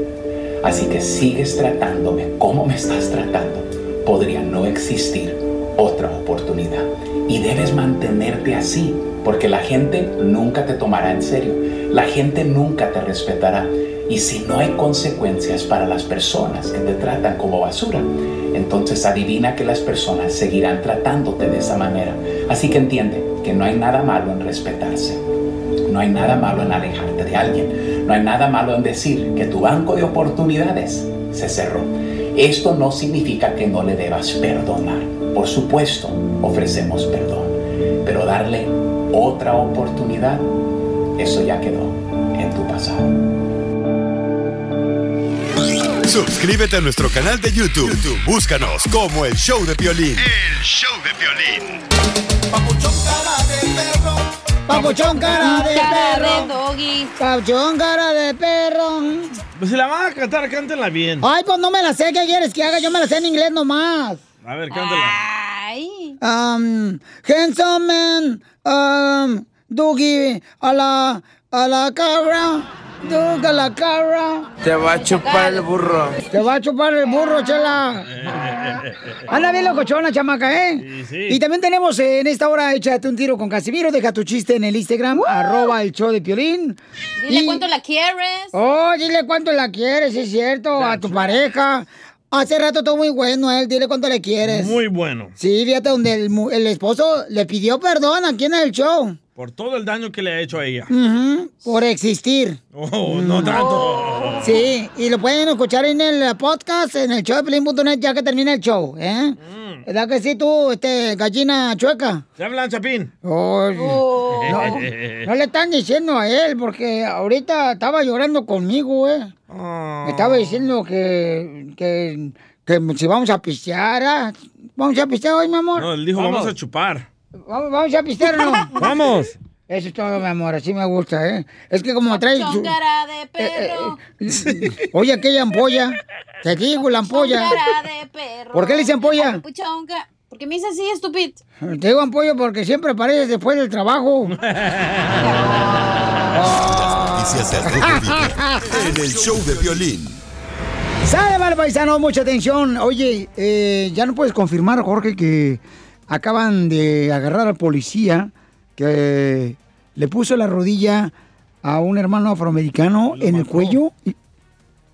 Así que sigues tratándome como me estás tratando. Podría no existir otra oportunidad. Y debes mantenerte así, porque la gente nunca te tomará en serio. La gente nunca te respetará. Y si no hay consecuencias para las personas que te tratan como basura, entonces adivina que las personas seguirán tratándote de esa manera. Así que entiende que no hay nada malo en respetarse. No hay nada malo en alejarte de alguien. No hay nada malo en decir que tu banco de oportunidades se cerró. Esto no significa que no le debas perdonar. Por supuesto, ofrecemos perdón. Pero darle otra oportunidad, eso ya quedó en tu pasado. Suscríbete a nuestro canal de YouTube. YouTube, Búscanos como el show de violín. El show de violín. Papuchón cara de Cara de perro. doggy. Papuchón cara de perro. Pues si la van a cantar, cántenla bien. Ay, pues no me la sé. ¿Qué quieres que haga? Yo me la sé en inglés nomás. A ver, cántala. Ay. Um, handsome man, um, Dougie, a la, a la cabra, Doug a la cabra. Te va a chupar el burro. Te va a chupar el burro, chela. Anda bien locochona, chamaca, ¿eh? Y también tenemos eh, en esta hora, échate un tiro con Casimiro, deja tu chiste en el Instagram, arroba el show de Piolín. Dile Y- cuánto la quieres. Oh, dile cuánto la quieres, sí es cierto, a tu pareja. Hace rato todo muy bueno él, dile cuánto le quieres. Muy bueno. Sí, fíjate donde el, el esposo le pidió perdón aquí en el show. Por todo el daño que le ha hecho a ella. Por existir. Oh, no tanto. Sí, y lo pueden escuchar en el podcast, en el show de Pelín.net ya que termina el show, ¿eh? Mm. ¿Verdad que sí tú, este, gallina chueca? ¿Se hablan, Chapín? Oh, Oh. No, no le están diciendo a él, porque ahorita estaba llorando conmigo, ¿eh? Me estaba diciendo que, que, que si vamos a pistear, ¿ah? ¿Vamos a pistear hoy, mi amor? No, él dijo, vamos, a chupar. ¿Vamos, vamos a pistear o no? Vamos. Eso es todo, mi amor, así me gusta, ¿eh? Es que como trae... Son su- cara de perro. Oye, aquella ampolla. Te digo, la ampolla. Cara de perro. ¿Por qué le dicen ampolla? Ca- ¿Por qué me dice así, estúpido? Te digo ampolla porque siempre apareces después del trabajo. En el show de violín. Sale, mal paisano, mucha atención. Oye, eh, ya no puedes confirmar, Jorge, que acaban de agarrar al policía que le puso la rodilla a un hermano afroamericano en el cuello.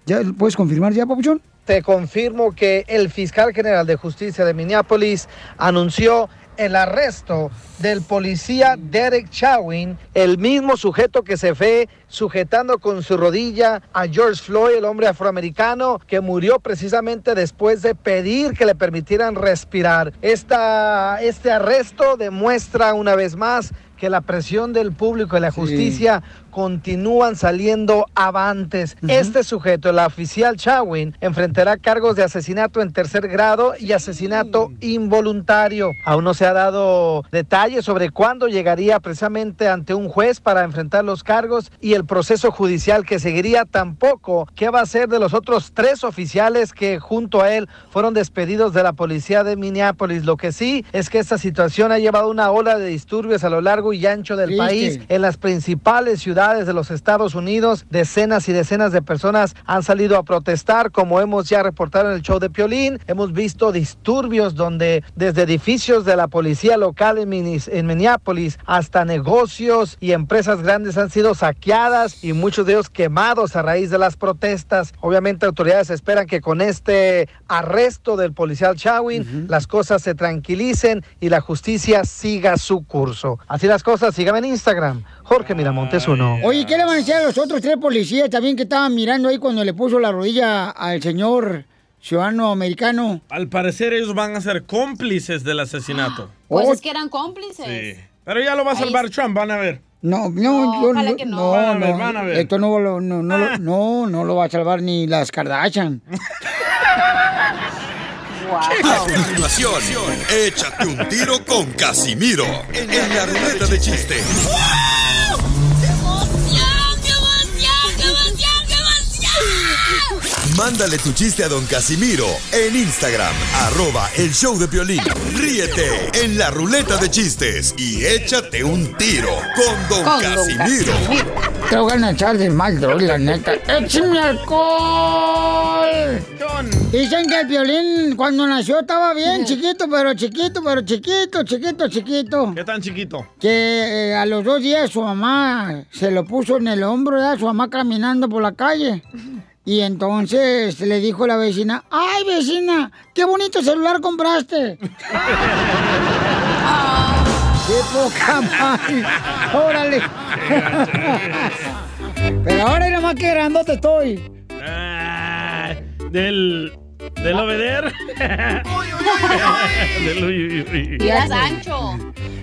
¿Ya puedes confirmar ya, Papuchón? Te confirmo que el fiscal general de justicia de Minneapolis anunció el arresto del policía Derek Chauvin, el mismo sujeto que se fue sujetando con su rodilla a George Floyd, el hombre afroamericano que murió precisamente después de pedir que le permitieran respirar. Esta, este arresto demuestra una vez más que la presión del público y la justicia continúan saliendo avantes. Este sujeto, el oficial Chawin, enfrentará cargos de asesinato en tercer grado y asesinato involuntario. Aún no se ha dado detalles sobre cuándo llegaría precisamente ante un juez para enfrentar los cargos y el proceso judicial que seguiría tampoco. ¿Qué va a ser de los otros tres oficiales que junto a él fueron despedidos de la policía de Minneapolis? Lo que sí es que esta situación ha llevado una ola de disturbios a lo largo y ancho del Triste. país. En las principales ciudades de los Estados Unidos, decenas y decenas de personas han salido a protestar, como hemos ya reportado en el show de Piolín. Hemos visto disturbios donde desde edificios de la policía local en, Minis- en Minneapolis hasta negocios y empresas grandes han sido saqueadas y muchos de ellos quemados a raíz de las protestas. Obviamente autoridades esperan que con este arresto del policial Chawin las cosas se tranquilicen y la justicia siga su curso. Así las cosas, síganme en Instagram. Jorge Miramontes uno. Oye, ¿qué le van a decir a los otros tres policías también que estaban mirando ahí cuando le puso la rodilla al señor ciudadano americano? Al parecer ellos van a ser cómplices del asesinato. Pues es que eran cómplices. Sí. Pero ya lo va a salvar Trump, van a ver. No, no, yo ojalá no, que no. no, Van a ver, no, van a ver. esto no, lo- no, no, lo- no, no lo va a salvar ni las Kardashian. A continuación, échate un tiro con Casimiro en la ruleta de chiste. Mándale tu chiste a don Casimiro en Instagram, arroba el show de violín. Ríete en la ruleta de chistes y échate un tiro con don Con don Casimiro. Te voy a echar de mal, droga, la neta. ¡Échame alcohol! Dicen que el violín cuando nació estaba bien chiquito, pero chiquito, pero chiquito, chiquito, chiquito. ¿Qué tan chiquito? Que eh, a los dos días su mamá se lo puso en el hombro, ¿verdad? Su mamá caminando por la calle. Y entonces le dijo la vecina, ¡ay, vecina! ¡Qué bonito celular compraste! ¡Qué poca madre! ¡Órale! Pero ahora nomás que grandote estoy. Ah, del. Del obeder. del uy, uy, uy. Y eras ancho.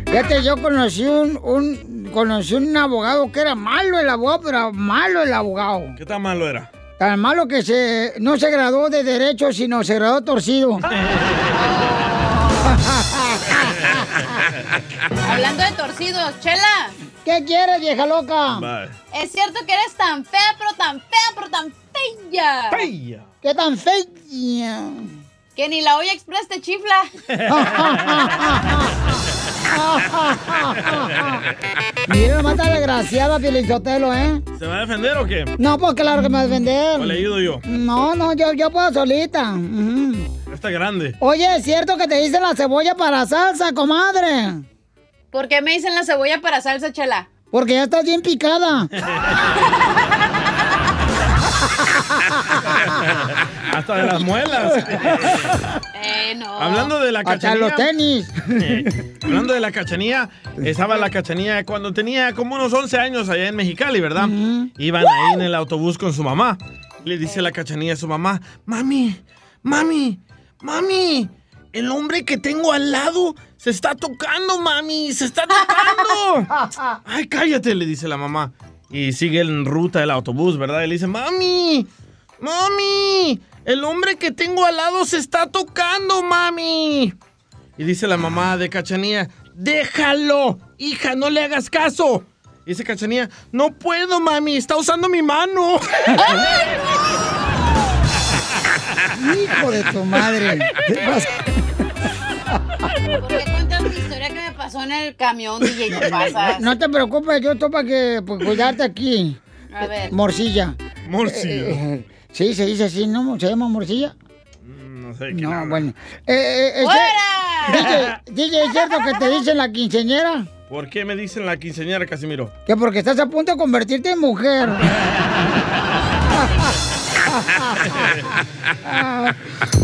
Fíjate, yo conocí un, un, conocí un abogado que era malo el abogado, pero malo el abogado. ¿Qué tan malo era? Tan malo que se, no se graduó de derecho, sino se graduó torcido. Hablando de torcidos, Chela. ¿Qué quieres, vieja loca? Es cierto que eres tan fea, pero tan fea, pero tan fea. Fea. ¿Qué tan fea? Que ni la olla express te chifla. Mira, mata desgraciada, Pielichotelo, ¿eh? ¿Se va a defender o qué? No, pues claro que me va a defender. ¿O le ayudo yo? No, no, yo, yo puedo solita. Ujú. Está grande. Oye, ¿es cierto que te dicen la cebolla para salsa, comadre? ¿Por qué me dicen la cebolla para salsa, Chela? Porque ya estás bien picada. Hasta de las muelas. Eh, no. Hablando de la Hasta cachanilla. los tenis. Eh, hablando de la cachanilla, estaba la cachanilla cuando tenía como unos 11 años allá en Mexicali, ¿verdad? Iban ahí en el autobús con su mamá. Le dice la cachanilla a su mamá, mami, mami, mami, el hombre que tengo al lado se está tocando, mami, se está tocando. Ay, cállate, le dice la mamá. Y sigue en ruta el autobús, ¿verdad? Y le dice, mami, mami, el hombre que tengo al lado se está tocando, mami. Y dice la mamá de Cachanía, déjalo, hija, no le hagas caso. Y dice Cachanía, no puedo, mami, está usando mi mano. Hijo de tu madre. ¿Qué pasa? ¿Por qué cuentas mi historia que me pasó en el camión, DJ? ¿Qué pasa? No te preocupes, yo estoy para que pues, cuidarte aquí. A ver. Morcilla. Morcilla. Eh, sí, se dice así, ¿no? ¿Se llama morcilla? No sé No, bueno. Eh, eh, eh, ¡Fuera! DJ, DJ, ¿es cierto que te dicen la quinceñera? ¿Por qué me dicen la quinceañera, Casimiro? Que porque estás a punto de convertirte en mujer.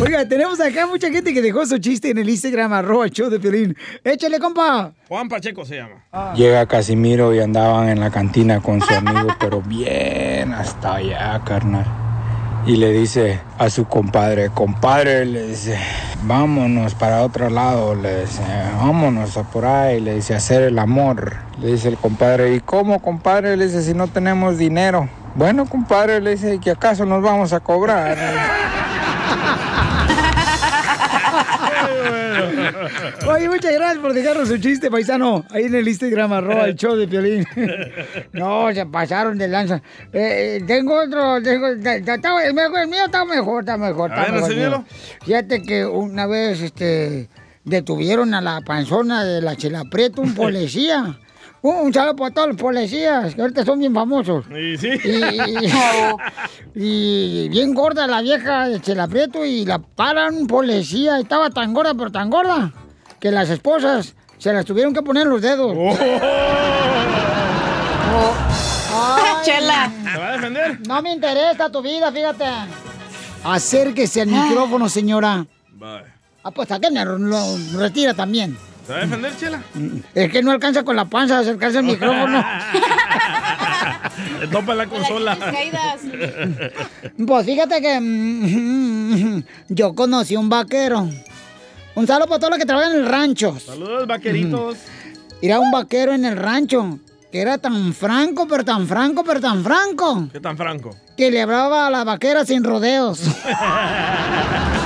Oiga, tenemos acá mucha gente que dejó su chiste en el Instagram, arroba el show de Piolín. Échale, compa. Juan Pacheco se llama. Llega Casimiro y andaban en la cantina con su amigo, pero bien hasta allá, carnal. Y le dice a su compadre, compadre, le dice, vámonos para otro lado, le dice, vámonos a por ahí, le dice, hacer el amor. Le dice el compadre, ¿y cómo, compadre? Le dice, si no tenemos dinero. Bueno, compadre, le dice, ¿que acaso nos vamos a cobrar? Oye, muchas gracias por dejarnos su chiste, paisano. Ahí en el Instagram, arroba el show de Piolín. No, se pasaron de lanza. Eh, eh, tengo otro, tengo, el, mejor- el mío está mejor, está mejor. Está A ver, mejor, mío. Fíjate que una vez, este, detuvieron a la panzona de la Chela Prieto, un policía. Un, un saludo para todos los policías, que ahorita son bien famosos. Y sí. Y, y bien gorda la vieja de Chela Prieto y la paran un policía. Estaba tan gorda, pero tan gorda, que las esposas se las tuvieron que poner en los dedos. Ay. Chela. ¿Se va a defender? No me interesa tu vida, fíjate. Acérquese al micrófono, señora. Bye. Ah, pues sáquenme, lo, lo retira también. ¿Se va a defender, Chela? Es que no alcanza con la panza a acercarse al micrófono. Le topa la consola. Pues fíjate que mm, yo conocí un vaquero. Un saludo para todos los que trabajan en el rancho. Saludos, vaqueritos. Era un vaquero en el rancho que era tan franco, pero tan franco, pero tan franco, ¿Qué tan franco? que le hablaba a la vaquera sin rodeos.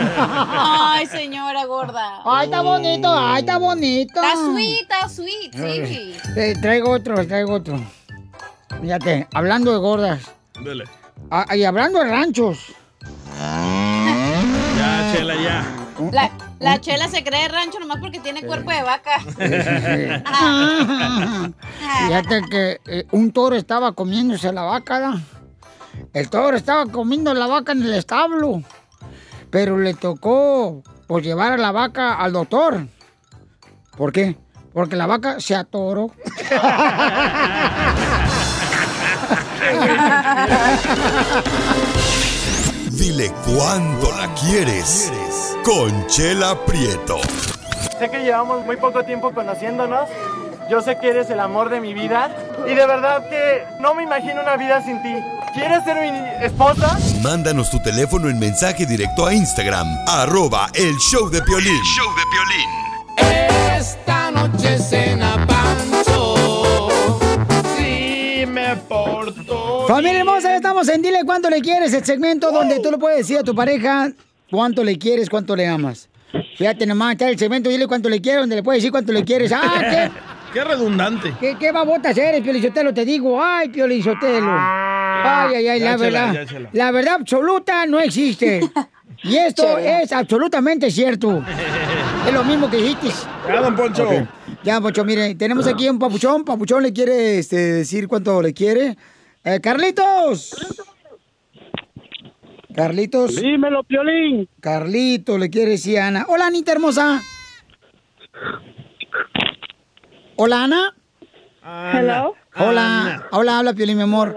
Ay, señora gorda. Ay, está bonito, ay, está bonito. Está sweet, está sweet, sí. Eh, traigo otro, traigo otro. Fíjate, hablando de gordas. Dele. Ah, y hablando de ranchos. Ya, Chela, ya. La, la chela se cree rancho nomás porque tiene cuerpo de vaca. Fíjate que eh, un toro estaba comiéndose la vaca. ¿da? El toro estaba comiendo la vaca en el establo. Pero le tocó pues, llevar a la vaca al doctor. ¿Por qué? Porque la vaca se atoró. Dile cuándo la quieres. Conchela Prieto. Sé que llevamos muy poco tiempo conociéndonos. Yo sé que eres el amor de mi vida. Y de verdad que no me imagino una vida sin ti. ¿Quieres ser mi esposa? Mándanos tu teléfono en mensaje directo a Instagram, arroba el show de Piolín. show de Esta noche cena Pancho. Sí, me porto. Familia hermosa, estamos en Dile Cuánto Le Quieres, el segmento donde tú le puedes decir a tu pareja cuánto le quieres, cuánto le amas. Fíjate nomás, está el segmento Dile Cuánto Le Quieres, donde le puedes decir cuánto le quieres. ¡Ah, qué, Qué redundante. qué, qué babotas eres, Piolizotelo! Te digo, ¡ay, Piolizotelo! ¡Ay, ay, ay! Ya, La chela, verdad, la verdad absoluta no existe. Y esto Chela. es absolutamente cierto. Es lo mismo que dijiste. Ya, don Poncho. Ya, Poncho, mire, tenemos aquí un papuchón. Papuchón le quiere este, decir cuánto le quiere. Eh, ¡Carlitos! Carlitos. Dímelo, Piolín. Carlito le quiere decir a Ana. Hola, Anita hermosa. Hola, Ana. Hello. Hola, hola, habla Piolín, mi amor.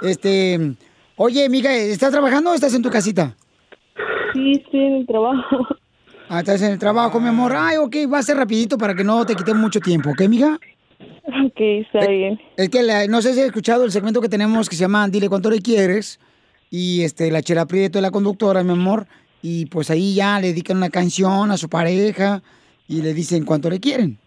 Este, oye, amiga, ¿estás trabajando o estás en tu casita? Sí, estoy en el trabajo. Ah, estás en el trabajo, mi amor. Ay, ok, va a ser rapidito para que no te quite mucho tiempo, ¿ok, amiga? Ok, está bien. Es que la- no sé si has escuchado el segmento que tenemos que se llama Dile cuánto le quieres. Y este, la Chela Prieto es la conductora, mi amor. Y pues ahí ya le dedican una canción a su pareja y le dicen cuánto le quieren.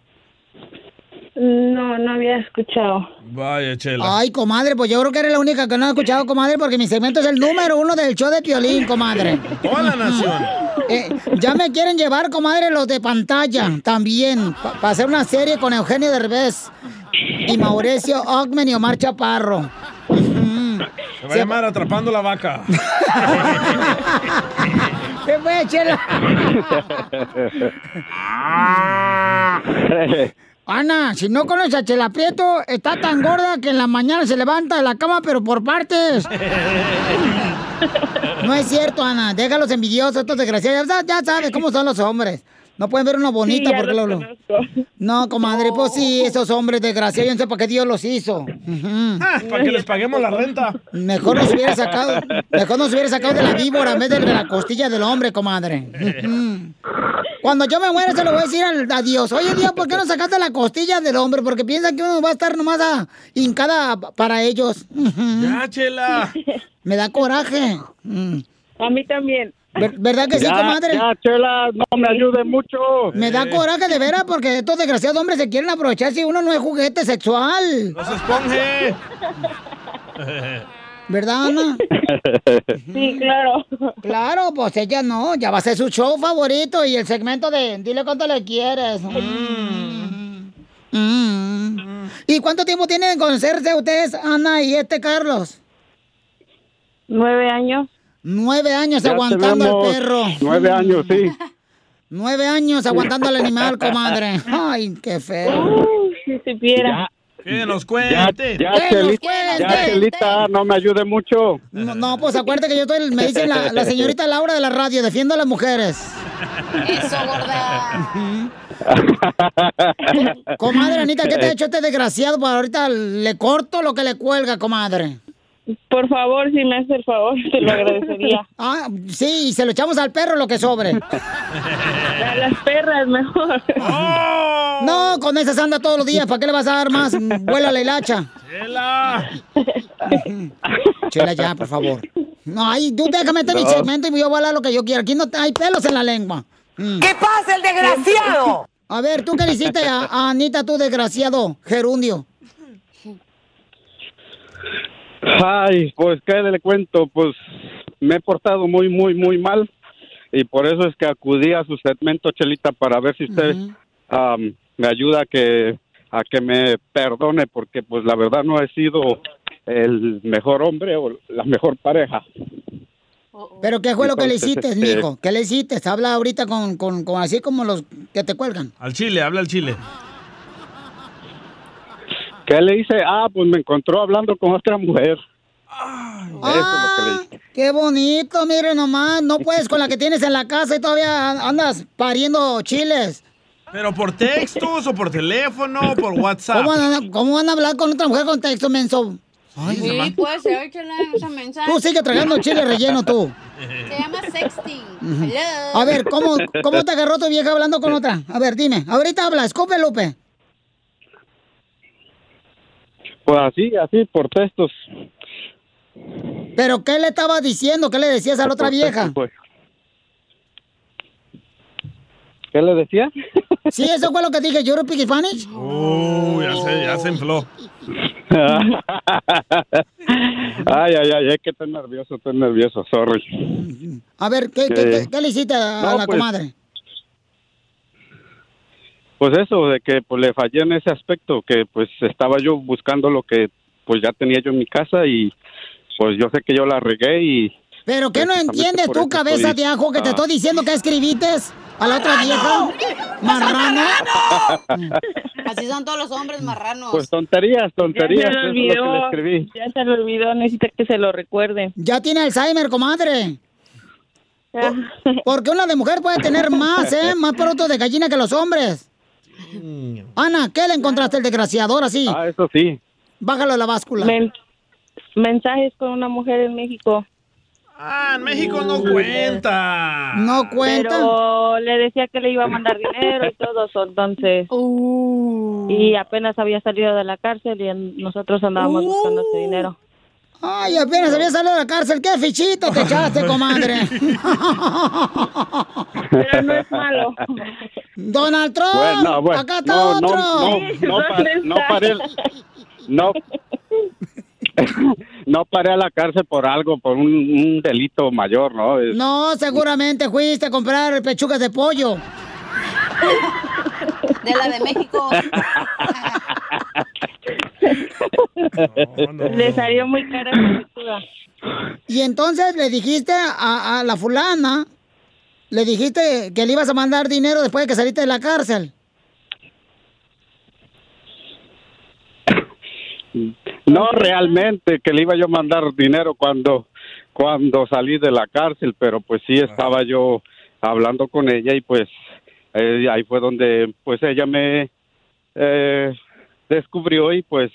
No, no había escuchado. Vaya, Chela. Ay, comadre, pues yo creo que eres la única que no ha escuchado, comadre, porque mi segmento es el número uno del show de Piolín, comadre. Toda la nación. Eh, ya me quieren llevar, comadre, los de pantalla también, para hacer una serie con Eugenio Derbez y Mauricio Ockman y Omar Chaparro. Se va a llamar Atrapando la Vaca. ¿Qué fue, chela? Ana, si no conoces a Chela Prieto, está tan gorda que en la mañana se levanta de la cama, pero por partes. No es cierto, Ana. Déjalos envidiosos, estos desgraciados. Ya, ya sabes cómo son los hombres. No pueden ver una bonita Sí, porque lo... No, comadre, pues sí, esos hombres desgraciados, yo no sé para qué Dios los hizo. Ujú. Para que les paguemos la renta. Mejor nos hubiera sacado, mejor nos hubiera sacado de la víbora en vez de la costilla del hombre, comadre. Cuando yo me muera se lo voy a decir al, a Dios. Oye, Dios, ¿por qué no sacaste la costilla del hombre? Porque piensan que uno va a estar nomás a- hincada para ellos. Ya, chela. Me da coraje. A mí también. Ver- ¿Verdad que sí, comadre? ya, Chela, no me ayude mucho. Me da coraje de veras porque estos desgraciados hombres se quieren aprovechar si uno no es juguete sexual. ¡No se esponje! ¿Verdad, Ana? Sí, claro. Claro, pues ella no, ya va a ser su show favorito y el segmento de dile cuánto le quieres. Mm. Mm. ¿Y cuánto tiempo tienen de conocerse ustedes, Ana y este Carlos? Nueve años. Nueve años Ya aguantando al perro. Nueve años, sí. Nueve años aguantando al animal, comadre. Ay, qué feo. si supiera. Que nos Ya, cuente. ya, nos Chelita, cuente. ya, Chelita, no me ayude mucho. No, no, pues acuérdate que yo estoy, me dice la, la señorita Laura de la radio, defiendo a las mujeres. Eso, gorda. Comadre Anita, ¿qué te ha hecho este desgraciado? Pues ahorita le corto lo que le cuelga, comadre. Por favor, si me hace el favor, te lo agradecería. Ah, sí, y se lo echamos al perro lo que sobre. A las perras mejor. No, con esas anda todos los días, ¿para qué le vas a dar más? Vuela la hilacha. Chela. Chela, ya, por favor. No, ahí, tú déjame meter mi No. segmento y yo voy a hablar lo que yo quiera. Aquí no hay pelos en la lengua. ¿Qué pasa, el desgraciado? A ver, ¿tú qué le hiciste a, a Anita, tú desgraciado, gerundio? Ay, pues qué le cuento, pues me he portado muy, muy, muy mal y por eso es que acudí a su segmento, Chelita, para ver si usted me ayuda a que a que me perdone porque pues la verdad no he sido el mejor hombre o la mejor pareja. ¿Pero qué fue lo que le hiciste, este- mijo? ¿Qué le hiciste? Habla ahorita con, con, con así como los que te cuelgan. Al chile, habla al chile. ¿Qué le hice? Ah, pues me encontró hablando con otra mujer. Eso es lo que le hice. Qué bonito, mire nomás. No puedes con la que tienes en la casa y todavía andas pariendo chiles. ¿Pero por textos o por teléfono o por WhatsApp? ¿Cómo van, a, ¿Cómo van a hablar con otra mujer con texto, menso? Sí, puede ser, chela, ese mensaje. Tú sigue tragando chile relleno, tú. Se llama sexting. Hello. A ver, ¿cómo, ¿cómo te agarró tu vieja hablando con otra? A ver, dime. Ahorita habla, escupe, Lupe. Pues así, así, por textos. ¿Pero qué le estabas diciendo? ¿Qué le decías a la otra Por vieja? pues. ¿Qué le decía? Sí, eso fue lo que dije. ¿Yo speak Spanish? Uh, ya se, ya se infló. ay, ay, ay, es que estoy nervioso, estoy nervioso, sorry. A ver, ¿qué, qué, qué- qué le hiciste a, a No, la pues, comadre? Pues eso, de que pues le fallé en ese aspecto, que pues estaba yo buscando lo que pues ya tenía yo en mi casa y pues yo sé que yo la regué y... ¿Pero qué no entiendes tú, cabeza estoy- de ajo, que te Ah. estoy diciendo que escribiste a la otra vieja? ¿Marrano? Así son todos los hombres marranos. Pues tonterías, tonterías, Ya se eso lo es lo que le olvidó. escribí. Ya se lo olvidó, necesita que se lo recuerde. Ya tiene Alzheimer, comadre. Por- Porque una de mujer puede tener más, ¿eh? Más productos de gallina que los hombres. Ana, ¿qué le encontraste el desgraciador así? Ah, eso sí. Bájalo a la báscula. Men- mensajes con una mujer en México. Ah, en México no cuenta. No cuenta. Pero le decía que le iba a mandar dinero y todo eso, entonces. Uh. Y apenas había salido de la cárcel y nosotros andábamos buscando ese dinero. Ay, apenas había salido de la cárcel. ¿Qué fichito te echaste, comadre? Pero no es malo. Donald Trump, Bueno, bueno, acá está no, no, otro. no, no, pa- no paré, no, no paré a la cárcel por algo, por un, un delito mayor, ¿no? Es- No, seguramente fuiste a comprar pechugas de pollo. De la de México. Le salió muy cara pechuga. Y entonces le dijiste a, a la fulana, le dijiste que le ibas a mandar dinero después de que saliste de la cárcel. No realmente que le iba yo a mandar dinero cuando cuando salí de la cárcel, pero pues sí estaba yo hablando con ella y pues eh, ahí fue donde pues ella me eh, descubrió y pues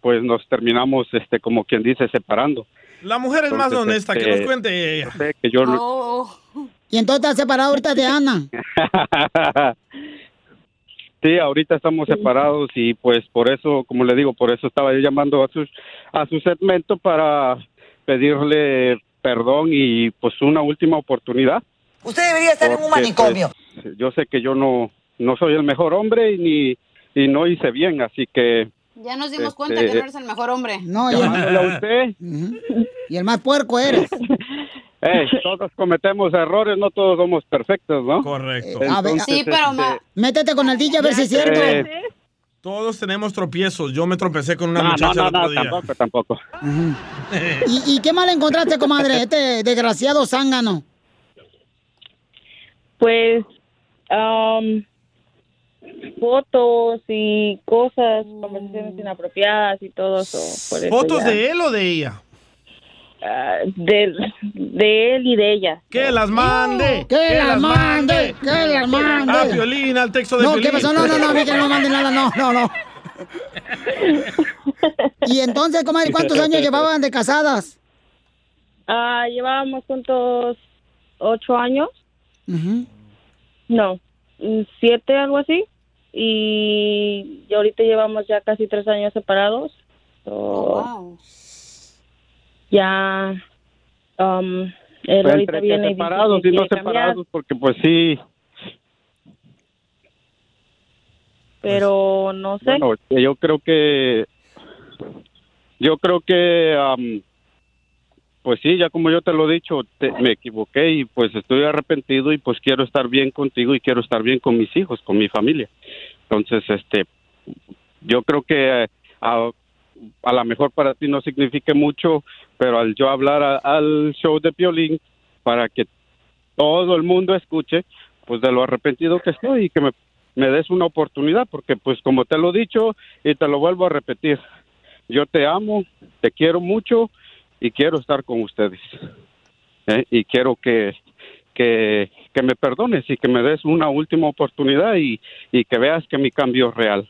pues nos terminamos este como quien dice separando. La mujer es más Entonces, honesta, que este, nos cuente ella. sé que yo no- Oh. Y entonces estás separado ahorita de Ana. sí, ahorita estamos separados y pues por eso, como le digo, por eso estaba yo llamando a su, a su segmento para pedirle perdón y pues una última oportunidad. Usted debería estar en un Porque, manicomio. pues, yo sé que yo no, no soy el mejor hombre y ni y no hice bien, así que Ya nos dimos Este, cuenta que no eres el mejor hombre. No, llamándole a usted. Y el más puerco eres. Ey, todos cometemos errores, no todos somos perfectos, ¿no? Correcto. A ver, este, Métete con el DJ a ver si es cierto. Eh, Todos tenemos tropiezos. Yo me tropecé con una No, muchacha no, el no, otro no, día. tampoco, tampoco. ¿Y, y qué mal encontraste, comadre? Este desgraciado zángano. Pues, am, fotos y cosas, conversaciones inapropiadas y todo eso. por eso ¿Fotos ya. de él o de ella? Ah, de, de él y de ella. Que las mande. Que las mande, que las mande. A Violín, al texto de No, Piolín. ¿qué pasó? No, no, no, a mí que no mande nada, no, no, no. Y entonces, comadre, ¿cuántos años llevaban de casadas? Ah, llevábamos juntos ocho años. No, mm, siete, algo así. Y, y ahorita llevamos ya casi tres años separados. So, Ya, um, él Pero ahorita viene y dice separados que y no separados, porque pues sí, pero no sé. bueno, yo creo que, yo creo que, am, pues sí, ya como yo te lo he dicho, me equivoqué y pues estoy arrepentido y pues quiero estar bien contigo y quiero estar bien con mis hijos, con mi familia. Entonces, este, yo creo que eh, a, a lo mejor para ti no signifique mucho, pero al yo hablar a- al show de Piolín para que todo el mundo escuche, pues de lo arrepentido que estoy y que me, me des una oportunidad, porque pues como te lo he dicho y te lo vuelvo a repetir, yo te amo, te quiero mucho y quiero estar con ustedes. ¿eh? Y quiero que, que, que me perdones y que me des una última oportunidad y, y que veas que mi cambio es real.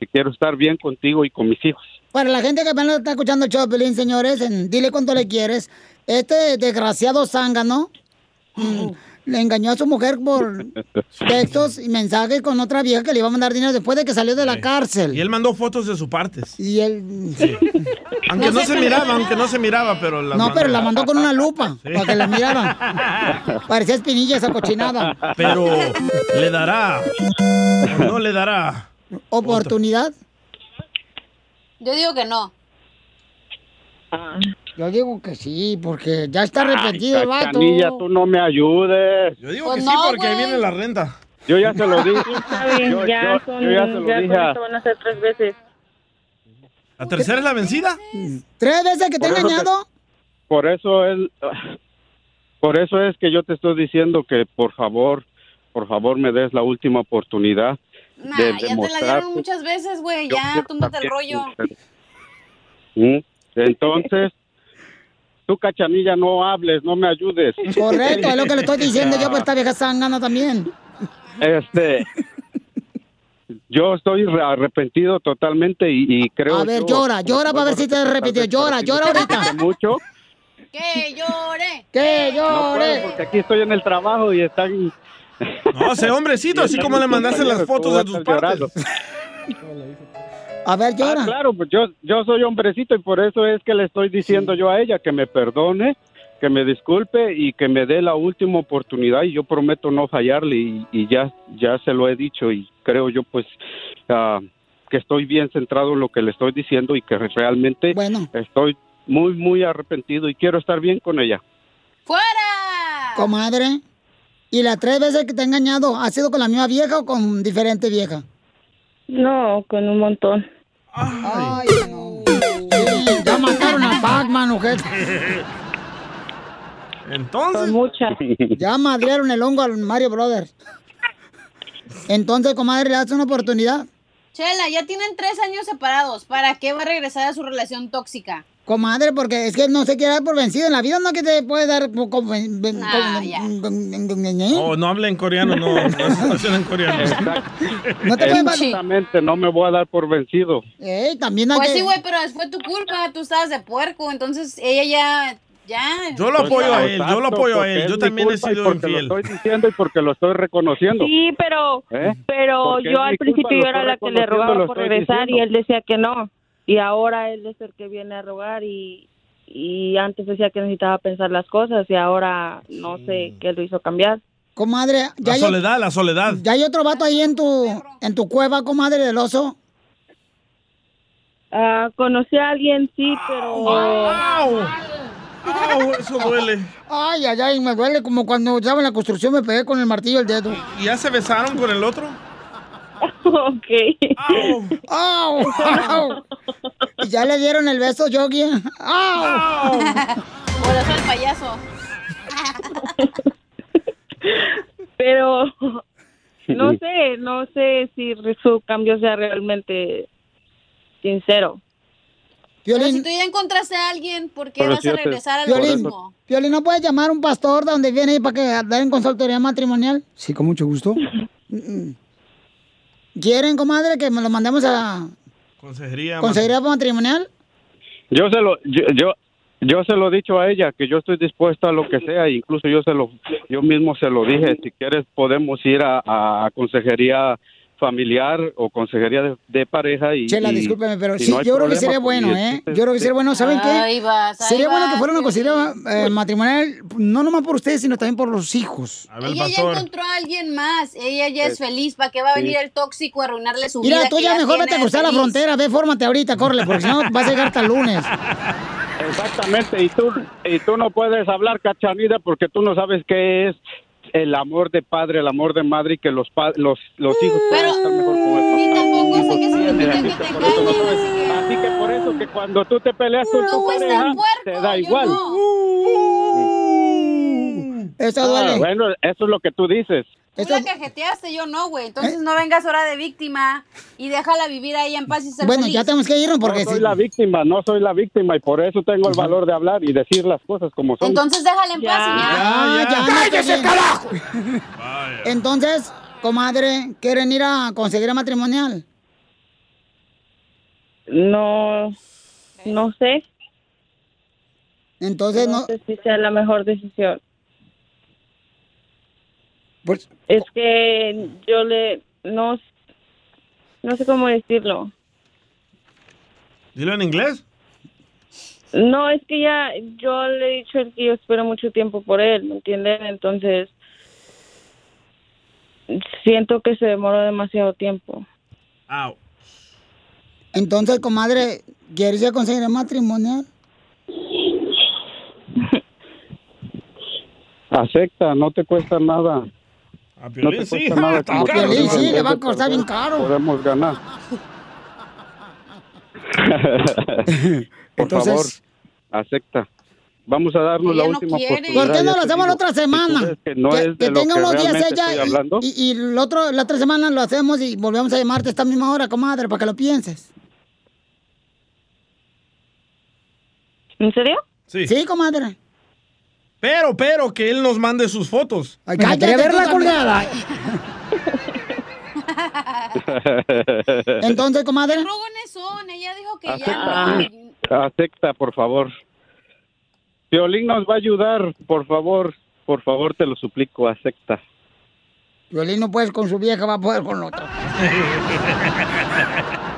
Y quiero estar bien contigo y con mis hijos. Para la gente que apenas está escuchando el show de Pelín, señores, en dile cuánto le quieres. Este desgraciado zángano mm, le engañó a su mujer por textos y mensajes con otra vieja que le iba a mandar dinero después de que salió de la cárcel. Y él mandó fotos de sus partes. Y él... Aunque no, se miraba, aunque no se miraba, pero las No, pero la mandó con una lupa para que la miraran. Parecía espinilla esa cochinada. Pero le dará. o no le dará. ¿Oportunidad? Yo digo que no. Yo digo que sí, porque ya está arrepentido el vato. Cachanilla, tú no me ayudes. Yo digo Pues que sí, porque ahí viene la renta. Yo ya se lo dije. Yo- ya, yo- son, yo ya se lo ya dije esto van a ser tres veces. ¿La tercera es la vencida? ¿Tres veces que te te- engañado? Por eso es, por eso es que yo te estoy diciendo que por favor, por favor me des la última oportunidad Nah, de ya te la demostrar. dieron muchas veces, güey. Ya, túmbate el rollo. ¿Mm? Entonces, tú cachanilla no hables, no me ayudes. Correcto, es lo que le estoy diciendo yo por esta vieja zángana también. Este, yo estoy re- arrepentido totalmente y, y creo. A ver, yo- llora, llora para ver si te has repetido. Llora, llora ahorita. mucho. Que llore. Que No puedo llore. porque aquí estoy en el trabajo y están. No, sé hombrecito, así como le mandaste las fotos de tus partes. A ver, llora. Ah, claro, pues yo, yo soy hombrecito y por eso es que le estoy diciendo yo a ella que me perdone, que me disculpe y que me dé la última oportunidad y yo prometo no fallarle y, y ya, ya se lo he dicho y creo yo pues ah, que estoy bien centrado en lo que le estoy diciendo y que realmente estoy muy, muy arrepentido y quiero estar bien con ella. ¡Fuera! Comadre, ¿y las tres veces que te ha engañado ha sido con la misma vieja o con diferente vieja? No, con un montón. Ay, no. Sí, ya mataron a Pac-Man, ojete. Entonces. muchas. Ya madrearon el hongo al Mario Brothers. Entonces, comadre, le das una oportunidad. Chela, ya tienen tres años separados. ¿Para qué va a regresar a su relación tóxica? Comadre, porque es que no se quiere dar por vencido en la vida, no que te puede dar Ah, Oh, no habla en coreano, no. No situación en coreano. No te Exactamente, no me voy a dar por vencido. Ey, también hay Pues que- sí, güey, pero fue tu culpa, tú estabas de puerco, entonces ella ya, ya. Yo lo apoyo a él, yo lo apoyo a él. Yo también he y sido porque infiel. Lo estoy diciendo y porque lo estoy reconociendo. Sí, pero, ¿Eh? pero Porque yo al principio yo era la que le rogaba por regresar y diciendo. él decía que no. Y ahora él es el que viene a rogar y, y antes decía que necesitaba pensar las cosas y ahora no sé qué lo hizo cambiar. Comadre, ya La hay, soledad, la soledad. ya hay otro vato ahí en tu, en tu cueva, comadre del oso. Ah, conocí a alguien, sí, pero... ¡Au! Eso duele. Ay, ay, ay, me duele como cuando estaba en la construcción me pegué con el martillo el dedo. ¿Y ya se besaron con el otro? ok. ¡Au! ¡Au! ¿Y ya le dieron el beso, Yogi? ¡Au! Por eso el payaso. pero no sé, no sé si su cambio sea realmente sincero. Pero si tú ya encontraste a alguien, ¿por qué Pero vas si a te- regresar a lo Violín, mismo? Violín, ¿no puedes llamar a un pastor de donde viene ahí para que den consultoría matrimonial? Sí, con mucho gusto. Mm. ¿Quieren, comadre, que me lo mandemos a Consejería. consejería matrimonial? Yo se lo, yo, yo, yo se lo he dicho a ella que yo estoy dispuesto a lo que sea, incluso yo se lo, yo mismo se lo dije. Si quieres podemos ir a, a consejería familiar o consejería de, de pareja y. Chela, y- discúlpeme, pero sí, no yo creo que sería pues, bueno, ¿eh? entonces, Yo creo que sería bueno, ¿saben qué? Ahí vas, ahí sería bueno que fuera una consejería eh, matrimonial, no nomás por ustedes, sino también por los hijos. Ella ya encontró a alguien más. Ella ya es Sí. feliz. ¿Para qué va a Sí. venir el tóxico a arruinarle su vida? Mira, tú ya mejor vete a cruzar la frontera, ve, fórmate ahorita, córrele, porque si no vas a llegar hasta el lunes. Exactamente, y tú, y tú no puedes hablar cachanida porque tú no sabes qué es el amor de padre, el amor de madre y que los pa- los, los hijos pueden estar mejor con el papá. Tampoco sé Sí, así que por eso no así que- Así que por eso que cuando tú te peleas con Tú tu fuiste pareja, te da igual. Eso Ah, bueno, eso es lo que tú dices. Tú la cajeteaste, yo no, güey. Entonces no vengas ahora de víctima y déjala vivir ahí en paz y ser Bueno, feliz. ya tenemos que irnos porque no soy la víctima, no soy la víctima y por eso tengo el valor de hablar y decir las cosas como son. Entonces déjala en paz y ya. Ah, ya, no, ¡Cállese, está bien. Entonces, comadre, ¿quieren ir a conseguir matrimonial? No, no sé. Entonces no. sé si sea la mejor decisión. Pues, es que yo le no no sé cómo decirlo. Dilo en inglés. No, es que ya yo le he dicho que yo espero mucho tiempo por él, ¿me entienden? Entonces siento que se demoró demasiado tiempo. Entonces, comadre, ¿quieres ir a conseguir matrimonial? Acepta, no te cuesta nada. A No Piolín te sí. cuesta nada. Piolín sí, en le va a costar bien caro. Podemos ganar. Por Entonces- favor, acepta. Vamos a darnos la no última quiere. oportunidad. ¿Por qué no lo hacemos la otra semana? que no que es de que lo tenga que unos días ella y, y, y el otro, la otra semana lo hacemos y volvemos a llamarte esta misma hora, comadre, para que lo pienses. ¿En serio? Sí. Sí, comadre. Pero, pero, que él nos mande sus fotos. Ay, cállate, quería ver tú la también. colgada. Entonces, comadre. Rogones son, ella dijo que Acepta, ya. Acepta, por favor. Violín nos va a ayudar, por favor. Por favor, te lo suplico, acepta. Violín no puedes con su vieja, va a poder con otra.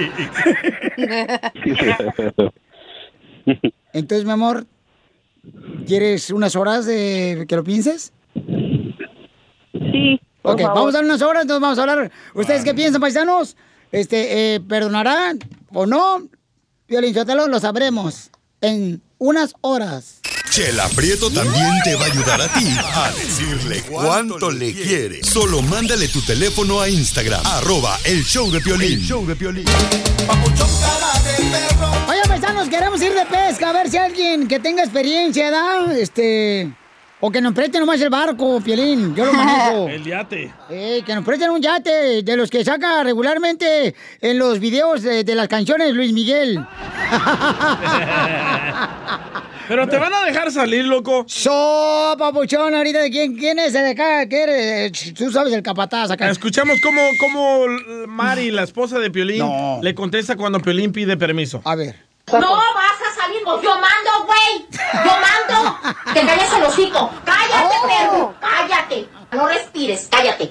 Entonces, mi amor, ¿quieres unas horas de que lo pienses? Sí. por Ok, favor. vamos a dar unas horas, entonces vamos a hablar. ¿Ustedes qué piensan, paisanos? Este, eh, ¿perdonarán o no? Violín lo sabremos en unas horas. Chela Prieto también te va a ayudar a ti a decirle cuánto le quiere. Solo mándale tu teléfono a Instagram, arroba el show de Piolín. El show de Piolín. Oigan, paisanos, queremos ir de pesca, a ver si alguien que tenga experiencia, ¿da? Este, O que nos presten nomás el barco, Piolín. Yo lo manejo. El yate. Eh, que nos presten un yate de los que saca regularmente en los videos de, de las canciones Luis Miguel. Pero te van a dejar salir, loco. So, papuchón, ahorita de quién, quién es el de acá, ¿Qué eres? Tú sabes el capataz acá. Escuchamos cómo, cómo Mari, la esposa de Piolín, No. le contesta cuando Piolín pide permiso. A ver. No vas a pues yo mando, güey. Yo mando. Te calles el hocico. Cállate, perro. Cállate. No respires, cállate.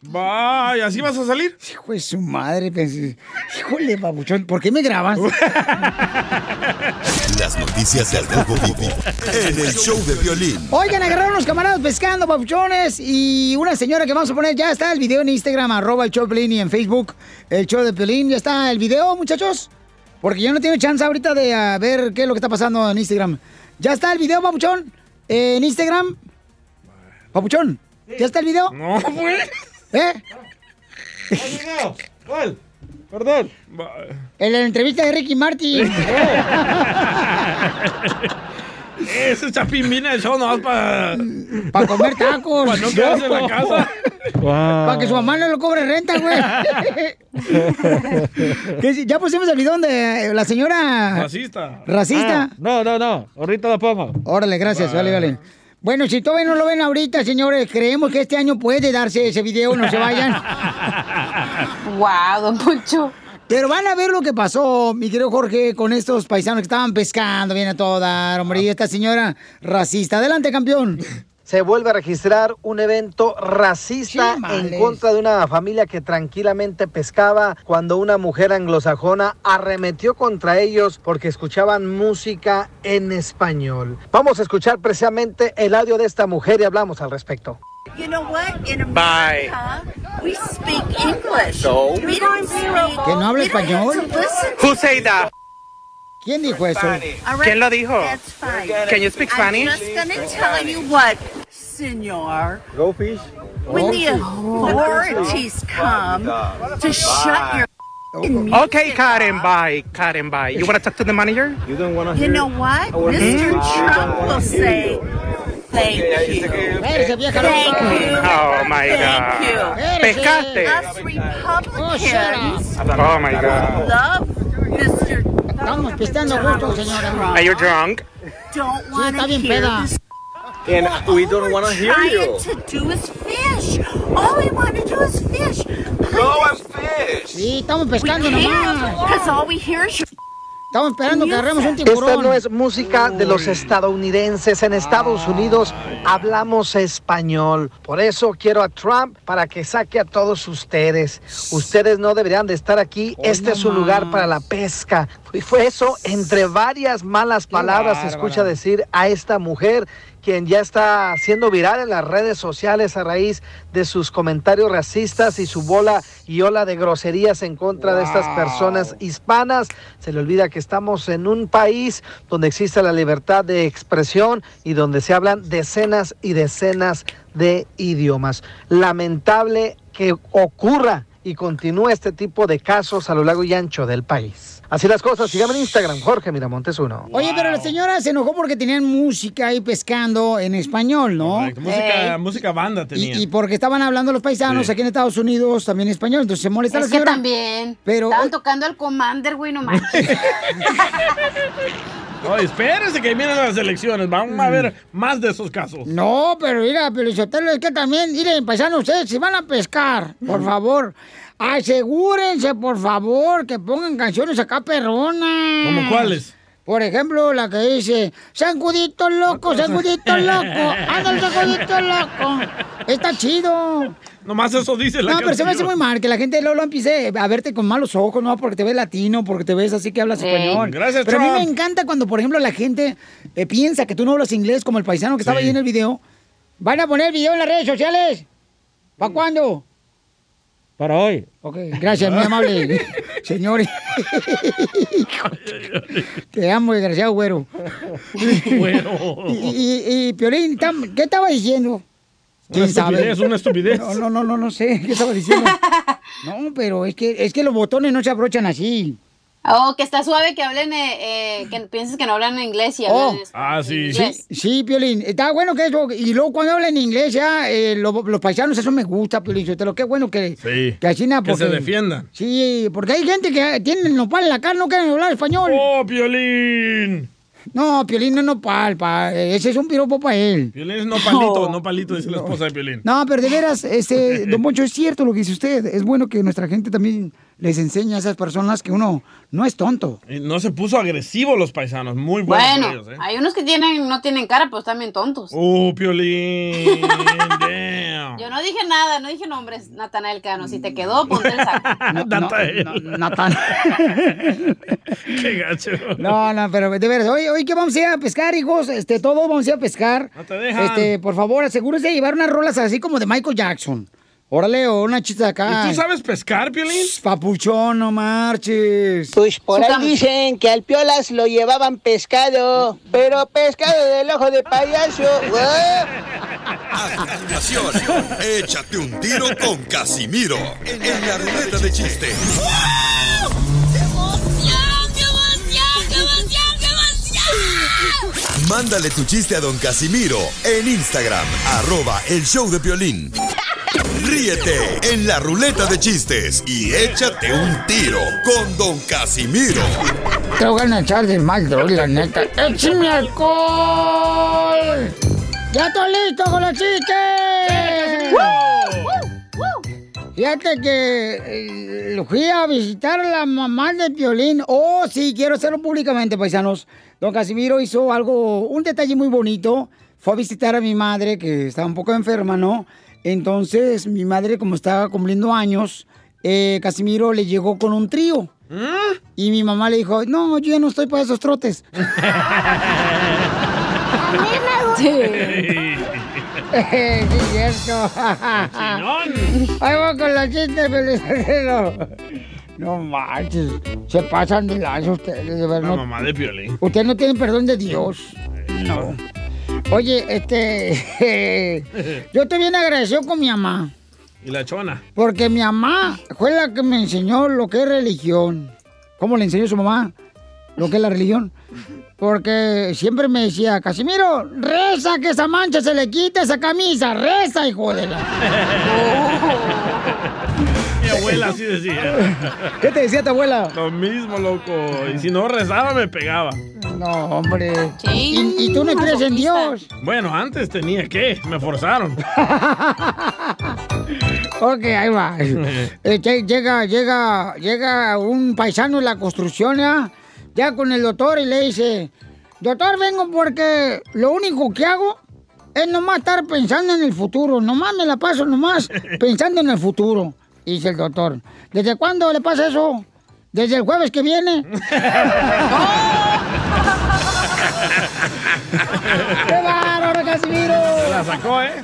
Vaya, ¿así vas a salir? Hijo de su madre, pensé, híjole, papuchón, ¿por qué me grabas? Las noticias del Rojo Vivo en el show de violín. Oigan, agarraron unos camaradas pescando, papuchones, y una señora que vamos a poner, ya está el video en Instagram, arroba el show de Pelín, y en Facebook, el show de Pelín, ya está el video, muchachos, porque yo no tengo chance ahorita de ah, ver qué es lo que está pasando en Instagram. Ya está el video, papuchón, en Instagram. Papuchón, ¿ya está el video? No, güey. ¿Eh? ¿Cuál? Perdón. En la entrevista de Ricky Martin. Ese chapín vine al show nomás para... Para comer tacos. Para no quedarse en la casa. Para que su mamá no lo cobre renta, güey. Que ya pusimos el video de la señora... Racista. ¿Racista? Ah, no, no, no. Ahorita lo pongo. Órale, gracias, vale, vale. Bueno, si todavía no lo ven ahorita, señores, creemos que este año puede darse ese video, no se vayan. Wow, don Poncho. Pero van a ver lo que pasó, mi querido Jorge, con estos paisanos que estaban pescando, viene a todo dar, hombre, y esta señora racista. Adelante, campeón. Se vuelve a registrar un evento racista en contra de una familia que tranquilamente pescaba cuando una mujer anglosajona arremetió contra ellos porque escuchaban música en español. Vamos a escuchar precisamente el audio de esta mujer y hablamos al respecto. You know what? In Bye. We speak English. So? We don't speak. ¿Que no habla español? Who say that? ¿Quién dijo eso? All right, ¿Quién lo dijo? That's fine. Can you speak Spanish? I'm just gonna tell you what, senor. Go fish. When the authorities come to shut your Okay, Karen, bye. Karen, bye. You want to talk to the manager? You don't want to. You know what? Mr. Trump will say, thank you. Thank you. Oh, my Thank you. God. Pescaste. Us Republicans oh, oh, my God. love Mr. Estamos pisteando a señora. Are you drunk? Don't want to hear peda. this. And we don't want to hear Trying to do is fish. All we want to do is fish. Go and fish. Sí, estamos pescando nomás. Because all we hear is your Estamos esperando que agarremos un Esta tiburón. no es música de los estadounidenses. En Estados Unidos hablamos español. Por eso quiero a Trump para que saque a todos ustedes. Ustedes no deberían de estar aquí. Este es un lugar para la pesca. Y fue eso, entre varias malas palabras, se escucha decir a esta mujer quien ya está siendo viral en las redes sociales a raíz de sus comentarios racistas y su bola y ola de groserías en contra de estas personas hispanas. Se le olvida que estamos en un país donde existe la libertad de expresión y donde se hablan decenas y decenas de idiomas. Lamentable que ocurra y continúe este tipo de casos a lo largo y ancho del país. Así las cosas, síganme en Instagram, Jorge Miramontes uno. Oye, pero la señora se enojó porque tenían música ahí pescando en español, ¿no? Correcto, Música, música banda tenía. Y, y porque estaban hablando los paisanos Sí. aquí en Estados Unidos también español, entonces se molesta la Es que señora. también. Pero- Estaban tocando al Commander, güey, no manches. Oye, espérense que vienen las elecciones. Vamos a ver más de esos casos. No, pero mira, Pelizotelo, es que también, miren, paisanos, ustedes si van a pescar, por favor, asegúrense, por favor, que pongan canciones acá perronas. ¿Cómo cuáles? Por ejemplo, la que dice, Sangudito loco, Sangudito loco, ándale, Sangudito loco. Está chido. Nomás eso dice la No, pero se me hace muy mal que la gente luego lo empiece a verte con malos ojos, no porque te ves latino, porque te ves así que hablas español. Gracias, Pero a mí me encanta cuando, por ejemplo, la gente eh, piensa que tú no hablas inglés como el paisano que estaba ahí en el video. ¿Van a poner el video en las redes sociales? ¿Para cuándo? Para hoy. Ok, gracias, muy amable. Señores. Te amo, desgraciado güero. Güero. Y, y, y, Piolín, tam- ¿qué estaba diciendo? Una estupidez, una estupidez. No, no, no, no, no sé. ¿Qué estaba diciendo? No, pero es que, es que los botones no se abrochan así. Oh, que está suave que hablen, eh, eh, que pienses que no hablan inglés y hablan Oh. español. Ah, sí. Sí, sí, Piolín. Está bueno que eso. Y luego cuando hablan inglés, ya, eh, lo- los paisanos, eso me gusta, Piolín. Lo que bueno que, Sí. que así nada. Que se defiendan. Sí, porque hay gente que tiene nopal en la cara, no quieren hablar español. ¡Oh, Piolín! No, Piolín no es nopal, pa. Ese es un piropo para él. Piolín es no palito, no palito, dice la esposa de Piolín. No, pero de veras, este, don Poncho, es cierto lo que dice usted. Es bueno que nuestra gente también les enseñe a esas personas que uno no es tonto. Y no se puso agresivo los paisanos, muy bueno, Bueno, ellos, ¿eh? hay unos que tienen, no tienen cara, pero están bien tontos. ¡Oh, Piolín! Damn. Yo no dije nada, no dije nombres, Natanael Cano. Si te quedó, ponte el saco. Natanael. Natán. ¡Qué gacho! No, no, pero de veras, hoy, hoy que vamos a ir a pescar, hijos, este, todos vamos a ir a pescar. No te dejan. Este, por favor, asegúrese de llevar unas rolas así como de Michael Jackson. Órale, o una chista acá. ¿Y tú sabes pescar, Piolín? Papuchón, no marches. Pues por ahí dicen que al Piolas lo llevaban pescado, pero pescado del ojo de payaso. A continuación, échate un tiro con Casimiro en la ruleta de chiste. Mándale tu chiste a don Casimiro en Instagram, arroba el show de violín. Ríete en la ruleta de chistes y échate un tiro con don Casimiro. Te voy a echar de mal, la neta. ¡Échame alcohol! ¡Ya estoy listo con los chistes! Fíjate que eh, fui a visitar a la mamá de Piolín. Oh, sí, quiero hacerlo públicamente, paisanos. Don Casimiro hizo algo, un detalle muy bonito. Fue a visitar a mi madre, que estaba un poco enferma, ¿no? Entonces, mi madre, como estaba cumpliendo años, eh, Casimiro le llegó con un trío. Y mi mamá le dijo, no, yo ya no estoy para esos trotes. sí, cierto. Ahí con la chiste, Felicitero. No manches, se pasan de lanza ustedes, de verdad. La no- mamá de Piolín. Ustedes no tienen perdón de Dios. No. Oye, este. yo estoy bien agradecido con mi mamá. Y la chona. Porque mi mamá fue la que me enseñó lo que es religión. ¿Cómo le enseñó su mamá lo que es la religión? Porque siempre me decía, Casimiro, reza que esa mancha se le quite esa camisa, reza, hijo de la. Mi abuela así decía. ¿Qué te decía tu abuela? Lo mismo, loco. Y si no rezaba, me pegaba. No, hombre. ¿Y, y tú no crees en Dios? Bueno, antes tenía que. Me forzaron. Ok, ahí va. Eh, lle- llega, llega, llega un paisano en la construcción, ¿ya? Ya con el doctor y le dice, doctor, vengo porque lo único que hago es nomás estar pensando en el futuro. Nomás me la paso nomás pensando en el futuro. Dice el doctor, ¿desde cuándo le pasa eso? Desde el jueves que viene. ¡Qué bárbaro, Casimiro! Se la sacó, ¿eh?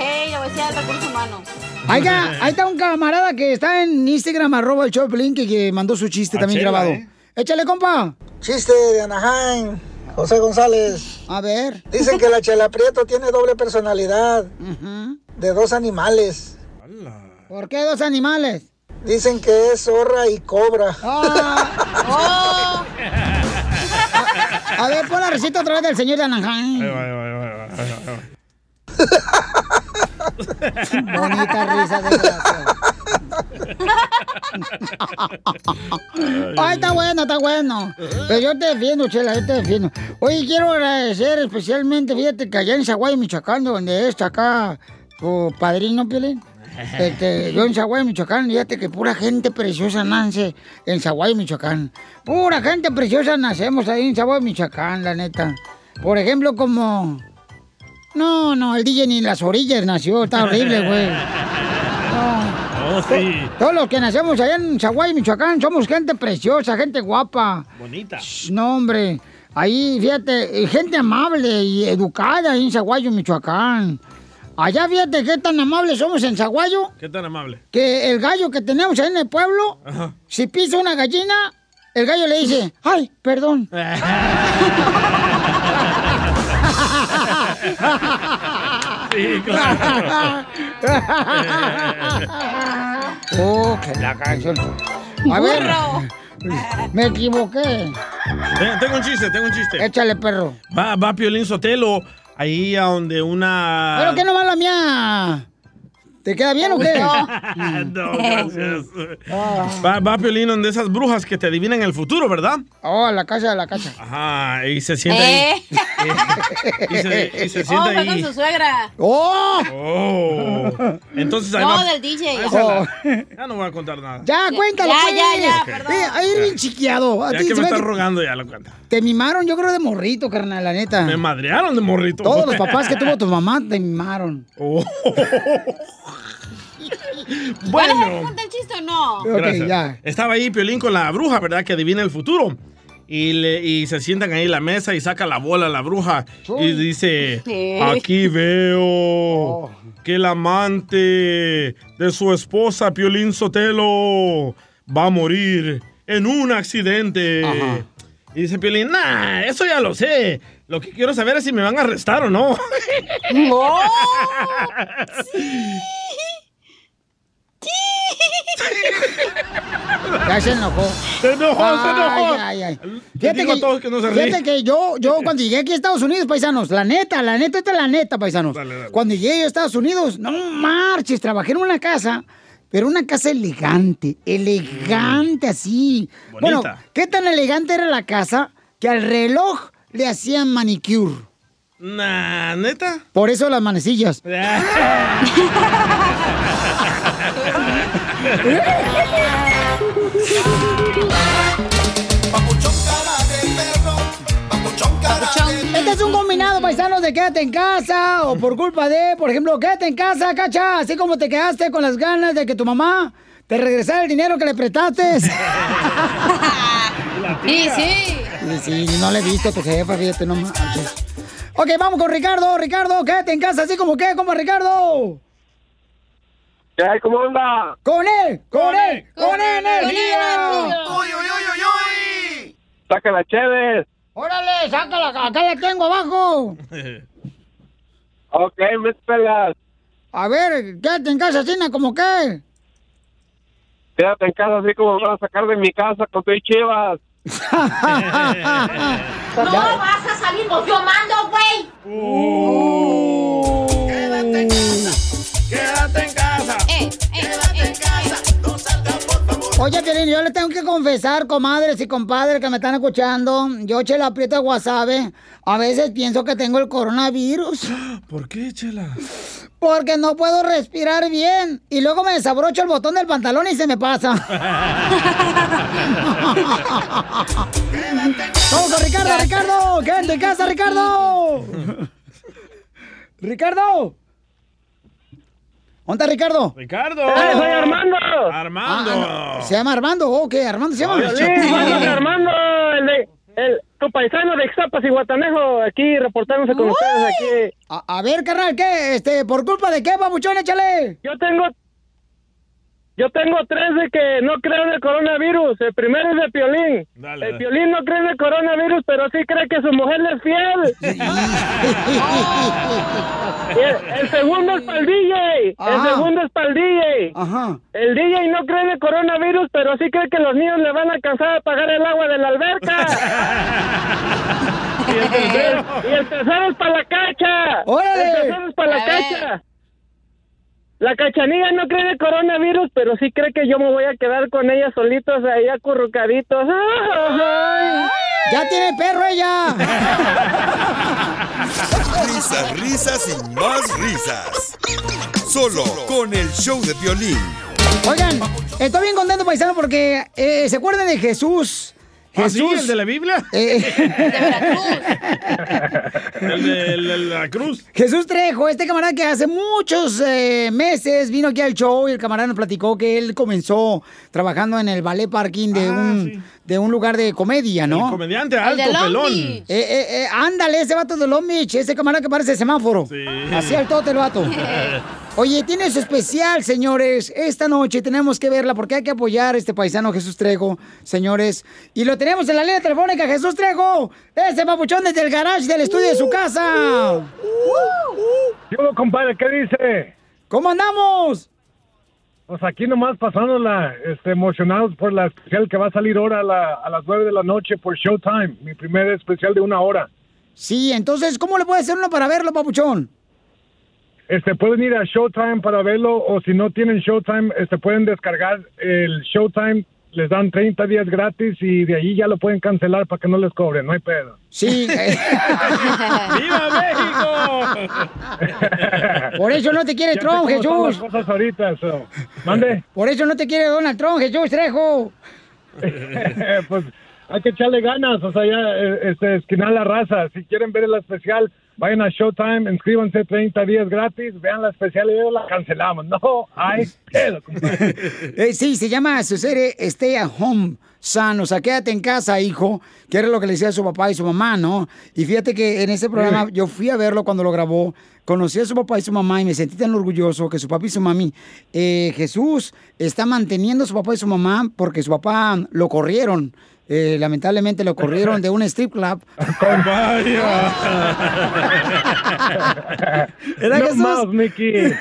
¡Ey, la obesidad de recursos humanos! Ahí está, ahí está un camarada que está en Instagram, arroba el Choplin, que, que mandó su chiste A también Chela, grabado. ¿eh? Échale, compa. Chiste de Anaheim, José González. A ver. Dicen que la Chela Prieto tiene doble personalidad de dos animales. ¿Por qué dos animales? Dicen que es zorra y cobra. Ah. A ver, pon la receta otra vez del señor de Anaheim. Bonita risa, desgraciado. Ay, está bueno, está bueno. Pero yo te defiendo, Chela, yo te defiendo. Oye, quiero agradecer especialmente, fíjate que allá en Zaguay, Michoacán, donde está acá tu padrino, Piolín. Este, yo en Zaguay, Michoacán, fíjate que pura gente preciosa nace en Zaguay, Michoacán. Pura gente preciosa nacemos ahí en Zaguay, Michoacán, la neta. Por ejemplo, como... No, no, el DJ ni en las orillas nació, está horrible, güey. Oh, sí. Todos los que nacemos allá en Zaguay, Michoacán, somos gente preciosa, gente guapa. Bonita. No, hombre. Ahí, fíjate, gente amable y educada ahí en Zaguayo, Michoacán. Allá, fíjate qué tan amables somos en Zaguayo, ¿Qué tan amable? que el gallo que tenemos ahí en el pueblo, Ajá. si pisa una gallina, el gallo le dice, ay, perdón. Sí, claro. oh, que la canción. A ver. Me equivoqué. Tengo un chiste, tengo un chiste. Échale, perro. Va, va Piolín Sotelo ahí a donde una... ¿Pero qué nomás la mía? ¿Te queda bien o qué? no, gracias. Va, va Piolín donde esas brujas que te adivinan el futuro, ¿verdad? Oh, a la casa, a la casa. Ajá, y se sienta ahí. Y se, y se Oh, fue con ahí. su suegra. ¡Oh! Oh. Entonces ahí No, va- del DJ. ahí la- Ya no voy a contar nada. Ya, cuéntalo, ya, pues. ya, ya, Ok. perdón. Eh, ahí bien chiquiado. A Ya que me ve está que rogando, ya lo cuenta. Te mimaron, yo creo, de morrito, carnal, la neta. Me madrearon de morrito. Todos los papás que tuvo tu mamá te mimaron. Oh. ¿Van a Bueno. contar el chiste o no? Gracias. Estaba ahí Piolín con la bruja, ¿verdad? Que adivina el futuro. Y, le, y se sientan ahí en la mesa y saca la bola la bruja. Y dice, Sí. aquí veo que el amante de su esposa, Piolín Sotelo, va a morir en un accidente. Y dice Piolín, nah, eso ya lo sé. Lo que quiero saber es si me van a arrestar o no. ¡Oh! Ya se enojó. Se enojó, se enojó. Ay, ay, ay. Fíjate digo que, a todos que no se fíjate que yo, yo cuando llegué aquí a Estados Unidos, paisanos, la neta, la neta, esta es la neta, paisanos. Cuando llegué yo a Estados Unidos, no marches, trabajé en una casa, pero una casa elegante, elegante así. Bueno. ¿qué tan elegante era la casa que al reloj le hacían manicure? Nah, neta. Por eso las manecillas. Este es un combinado, paisanos, de quédate en casa o por culpa de, por ejemplo, quédate en casa, cacha, así como te quedaste con las ganas de que tu mamá te regresara el dinero que le prestaste. Sí, sí. Sí, sí, no le he visto a tu jefa, fíjate, no manches. Ok, vamos con Ricardo. Ricardo, quédate en casa, así como que, como Ricardo. ¿Qué hay? ¿Cómo anda? ¡Con él! ¡Con él! ¡Con energía! Saca la chévere. ¡Órale, sácala! Acá la tengo abajo. Ok, me pelas. A ver, quédate en casa, Cina, como que. Quédate en casa así como me van a sacar de mi casa con tu chivas. No vas a salir, pues yo mando, güey. Quédate en casa. Quédate en casa. Oye, Piolín, yo le tengo que confesar, comadres y compadres que me están escuchando, yo, Chela Aprieto de Guasave, a veces pienso que tengo el coronavirus. ¿Por qué, Chela? Porque no puedo respirar bien. Y luego me desabrocho el botón del pantalón y se me pasa. Vamos con Ricardo, Ricardo. Quédate en casa, Ricardo. Ricardo. ¿Dónde está Ricardo? Ricardo. ¡Eh, soy Armando! Armando. Ah, no. ¿Se llama Armando? ¿O qué? ¿Armando se llama? Armando, el de, el, tu paisano de Ixtapas y Guatanejo, aquí reportándose con ustedes aquí. A, a ver, carnal, ¿qué? Este, ¿Por culpa de qué, babuchón? Échale. Yo tengo, yo tengo tres de que no creo en el coronavirus. El primero es de Piolín. Dale, el dale. Piolín no cree en el coronavirus, pero sí cree que su mujer le es fiel. Y el, el segundo es para el DJ. El segundo es para el DJ. Ajá. El DJ no cree en el coronavirus, pero sí cree que los niños le van a alcanzar a pagar el agua de la alberca. y, el tercero, y el tercero es para la cacha. ¡Órale! El tercero es para la cacha. La cachanilla no cree el coronavirus, pero sí cree que yo me voy a quedar con ella solitos ahí acurrucaditos. Ay. ¡Ya tiene perro ella! Risas, risas y más risas. Solo con el show de violín. Oigan, estoy bien contento, paisano, porque eh, ¿se acuerdan de Jesús? ¿Ah, sí? Jesús. ¿El de la Biblia? Eh, El de, el de la cruz. Jesús Trejo, este camarada que hace muchos eh, meses vino aquí al show y el camarada nos platicó que él comenzó trabajando en el ballet parking de, un, de un lugar de comedia, ¿no? El comediante El alto, de pelón. Eh, eh, eh, ándale, ese vato de Long Beach, ese camarada que parece semáforo. Sí. Así al tote el vato. Oye, tiene su especial, señores. Esta noche tenemos que verla porque hay que apoyar a este paisano Jesús Trejo, señores. Y lo tenemos en la línea telefónica, Jesús Trejo. Ese papuchón desde el garage del estudio de su casa. Yo, compadre, ¿qué dice? ¿Cómo andamos? Pues aquí nomás pasándola, este, emocionados por la especial que va a salir ahora a, la- a las 9 de la noche por Showtime, mi primer especial de una hora. Sí, entonces, ¿cómo le puede hacer uno para verlo, papuchón? Este, pueden ir a Showtime para verlo o si no tienen Showtime, este, pueden descargar el Showtime, les dan 30 días gratis y de ahí ya lo pueden cancelar para que no les cobren, no hay pedo. Sí. ¡Viva México! Por eso no te quiere Ya Trump, Jesús. las cosas ahorita, so. Mande. Por eso no te quiere Donald Trump, Jesús Trejo. pues hay que echarle ganas, o sea, ya eh, este, esquinar la raza. Si quieren ver el especial, vayan a Showtime, inscríbanse 30 días gratis, vean la especial y luego la cancelamos. No, hay pedo. Eh, sí, se llama su serie Stay at Home Son, o sea, quédate en casa, hijo, que era lo que le decía a su papá y su mamá, ¿no? Y fíjate que en ese programa Sí. yo fui a verlo cuando lo grabó, conocí a su papá y su mamá y me sentí tan orgulloso que su papá y su mami, eh, Jesús está manteniendo a su papá y su mamá porque su papá lo corrieron. Eh, lamentablemente lo corrieron de un strip club. ¿Verdad, No Jesús? más, Mickey.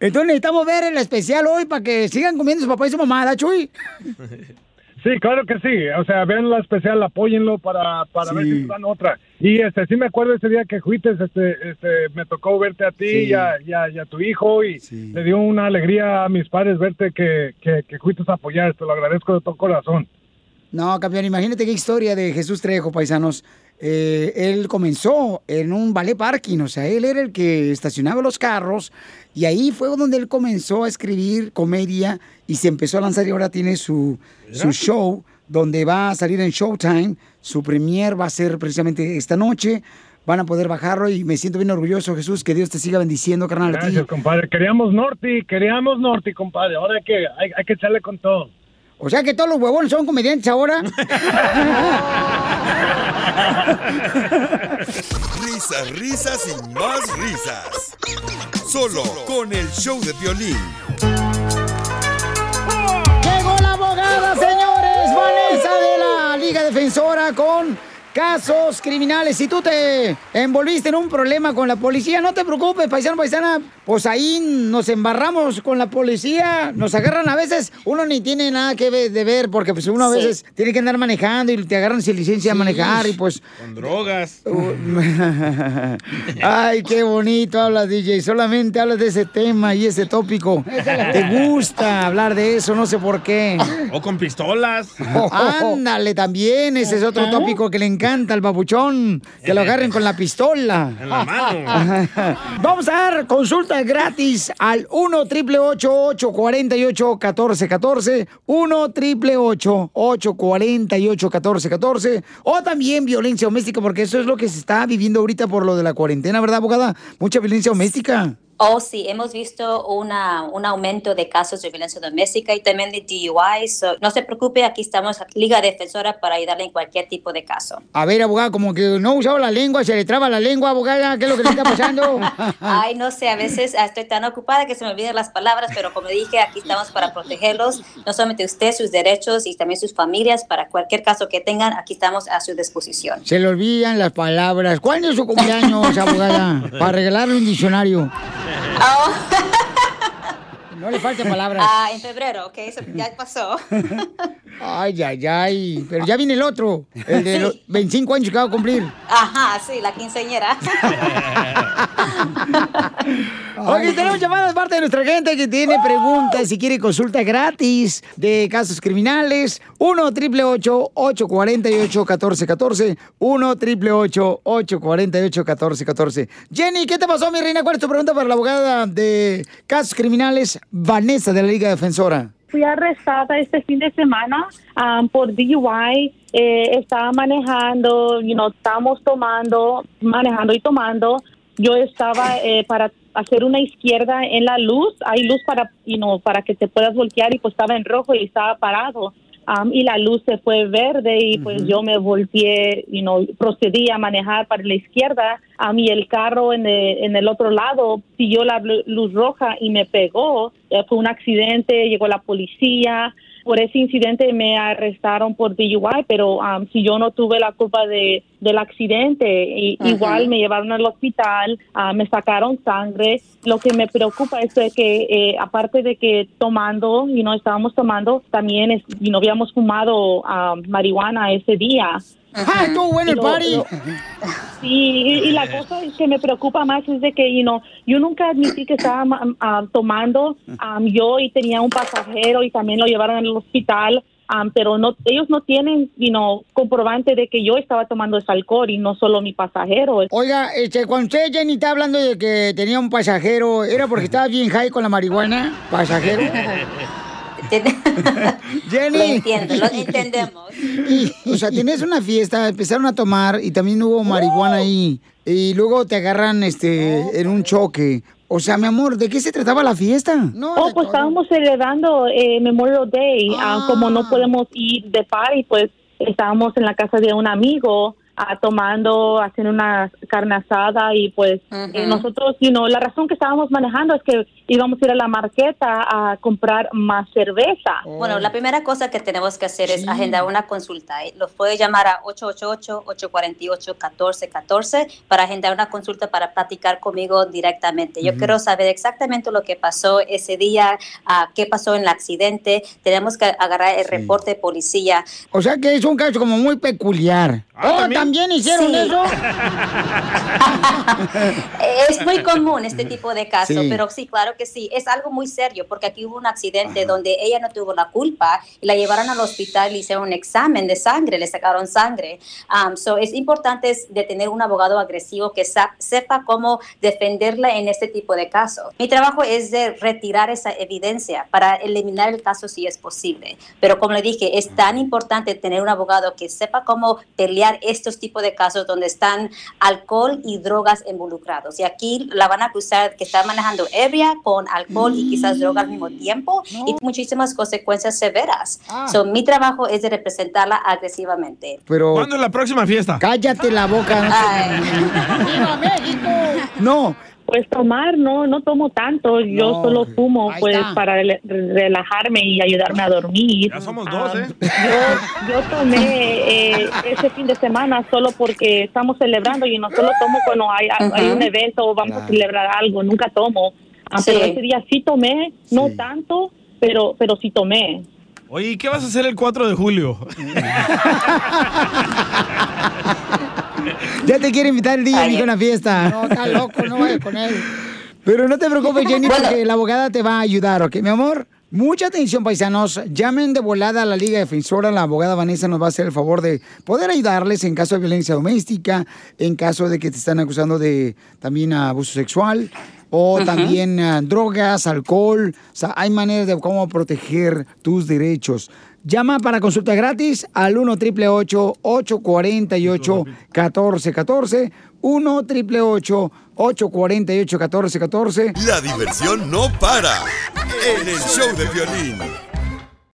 Entonces necesitamos ver el especial hoy para que sigan comiendo su papá y su mamá, ¿da, Chuy? Sí, claro que sí. O sea, vean la especial, apóyenlo para, para ver si dan otra. Y este, sí me acuerdo ese día que fuiste, este, este, me tocó verte a ti Sí. y, a, y a- y a tu hijo y le dio una alegría a mis padres verte que, que, que fuiste a apoyar. Te lo agradezco de todo corazón. No, campeón, imagínate qué historia de Jesús Trejo, paisanos. Eh, él comenzó en un ballet parking, o sea, él era el que estacionaba los carros y ahí fue donde él comenzó a escribir comedia y se empezó a lanzar y ahora tiene su, su show donde va a salir en Showtime. Su premier va a ser precisamente esta noche. Van a poder bajarlo y me siento bien orgulloso, Jesús, que Dios te siga bendiciendo, carnal. Gracias, compadre. Queríamos Norte, queríamos Norte, compadre. Ahora hay que, hay, hay que echarle con todo. O sea que todos los huevones son comediantes ahora. Risas, risas y más risas. Solo con el show de violín. Llegó la abogada, señores, Vanessa de la Liga Defensora con casos criminales. Si tú te envolviste en un problema con la policía, no te preocupes, paisano, paisana. Pues ahí nos embarramos con la policía, nos agarran a veces, uno ni tiene nada que ve- de ver, porque pues uno a Sí. veces tiene que andar manejando y te agarran sin licencia a manejar y pues... Con drogas. Ay, qué bonito hablas, DJ. Solamente hablas de ese tema y ese tópico. Te gusta hablar de eso, no sé por qué. O con pistolas. Ándale, también. Ese es otro tópico que le encanta al babuchón. Que lo agarren con la pistola. En la mano. Vamos a dar consulta gratis al 1 888 848 1414 1 888 848 1414 o también violencia doméstica, porque eso es lo que se está viviendo ahorita por lo de la cuarentena, ¿verdad, abogada? Mucha violencia doméstica. Oh, sí, hemos visto una, un aumento de casos de violencia doméstica y también de DUI. So, no se preocupe, aquí estamos, Liga Defensora, para ayudarle en cualquier tipo de caso. A ver, abogada, como que no usaba la lengua, se le traba la lengua, abogada, ¿qué es lo que le está pasando? Ay, no sé, a veces estoy tan ocupada que se me olvidan las palabras, pero como dije, aquí estamos para protegerlos, no solamente usted, sus derechos y también sus familias. Para cualquier caso que tengan, aquí estamos a su disposición. Se le olvidan las palabras. ¿Cuándo es su cumpleaños, abogada? Para regalarle un diccionario. oh. No le falten palabras. Ah, en febrero, ok, eso ya pasó. Ay, ay, ay. Pero ya viene el otro. El de los 25 años que va a cumplir. Ajá, sí, la quinceñera. Ok, tenemos llamadas de parte de nuestra gente que tiene preguntas y quiere consulta gratis de casos criminales. 1 888 848 1414 1 888 848 1414 Jenny, ¿qué te pasó, mi reina? ¿Cuál es tu pregunta para la abogada de casos criminales, Vanessa, de la Liga Defensora? Fui arrestada este fin de semana um, por DUI. Eh, estaba manejando, you know, estábamos tomando, manejando y tomando. Yo estaba eh, para hacer una izquierda en la luz. Hay luz para, you know, para que te puedas voltear y pues estaba en rojo y estaba parado. Um, y la luz se fue verde y pues yo me volteé, you know, procedí a manejar para la izquierda a mí el carro en el, en el otro lado siguió la luz roja y me pegó. Eh, fue un accidente, llegó la policía. Por ese incidente me arrestaron por DUI, pero um, si yo no tuve la culpa de, del accidente, y, igual me llevaron al hospital, ah, me sacaron sangre. Lo que me preocupa es que, eh, aparte de que tomando, y no estábamos tomando, también es, y no habíamos fumado ah, marihuana ese día. ¡Ah, estuvo bueno el party! lo- Sí, y, y la cosa que me preocupa más es de que, you know, yo nunca admití que estaba um, tomando um, yo y tenía un pasajero y también lo llevaron al hospital, um, pero no, ellos no tienen, you know, comprobante de que yo estaba tomando ese alcohol y no solo mi pasajero. Oiga, este, cuando usted, Jenny, está hablando de que tenía un pasajero, ¿era porque estaba bien high con la marihuana? ¿Pasajero? Jenny. Lo entiendo, lo entendemos. o sea, tienes una fiesta, empezaron a tomar y también hubo marihuana ahí. Y luego te agarran este en un choque. O sea, mi amor, ¿de qué se trataba la fiesta? oh, pues estábamos celebrando eh, Memorial Day. ah, como no podemos ir de party, pues estábamos en la casa de un amigo ah, tomando, haciendo una carne asada y pues eh, nosotros, you know, la razón que estábamos manejando es que íbamos a ir a la marqueta a comprar más cerveza. Bueno, la primera cosa que tenemos que hacer es agendar una consulta. ¿eh? Los puede llamar a 888-848-1414 para agendar una consulta para platicar conmigo directamente. Yo quiero saber exactamente lo que pasó ese día, ah, qué pasó en el accidente. Tenemos que agarrar el reporte de policía. O sea que es un caso como muy peculiar. oh, ¿también, hicieron Sí. eso? Es muy común este tipo de casos, Sí. pero sí, claro que sí. Es algo muy serio porque aquí hubo un accidente donde ella no tuvo la culpa y la llevaron al hospital y hicieron un examen de sangre, le sacaron sangre. Um, so es importante es de tener un abogado agresivo que sepa cómo defenderla en este tipo de casos. Mi trabajo es de retirar esa evidencia para eliminar el caso si es posible. Pero como le dije, es tan importante tener un abogado que sepa cómo pelear estos tipos de casos donde están alcohol y drogas involucrados. Y aquí la van a acusar que está manejando ebria con alcohol y quizás droga al mismo tiempo y muchísimas consecuencias severas. Ah. So, mi trabajo es de representarla agresivamente. Pero... ¿Cuándo es la próxima fiesta? Cállate la boca. No, ¡Viva México! no. Pues tomar, no, no tomo tanto. Yo No. solo fumo, Ahí pues, está. para rela- relajarme y ayudarme a dormir. Ya somos dos, Ah, ¿eh? Yo, yo tomé eh, ese fin de semana solo porque estamos celebrando y no solo tomo cuando hay, hay un evento o vamos a celebrar algo, nunca tomo. Ah, Sí. Pero ese día sí tomé, no tanto, pero, pero sí tomé. Oye, ¿y qué vas a hacer el 4 de julio? Ya te quiere invitar el día a una fiesta. no, está loco, no vaya con él. Pero no te preocupes, Jenny, porque la abogada te va a ayudar, ¿ok, mi amor? Mucha atención, paisanos. Llamen de volada a la Liga Defensora. La abogada Vanessa nos va a hacer el favor de poder ayudarles en caso de violencia doméstica, en caso de que te están acusando de también abuso sexual o también ah, drogas, alcohol. O sea, hay maneras de cómo proteger tus derechos. Llama para consulta gratis al 1 888 848 1414 1 888 848 1414 La diversión no para en el show de violín.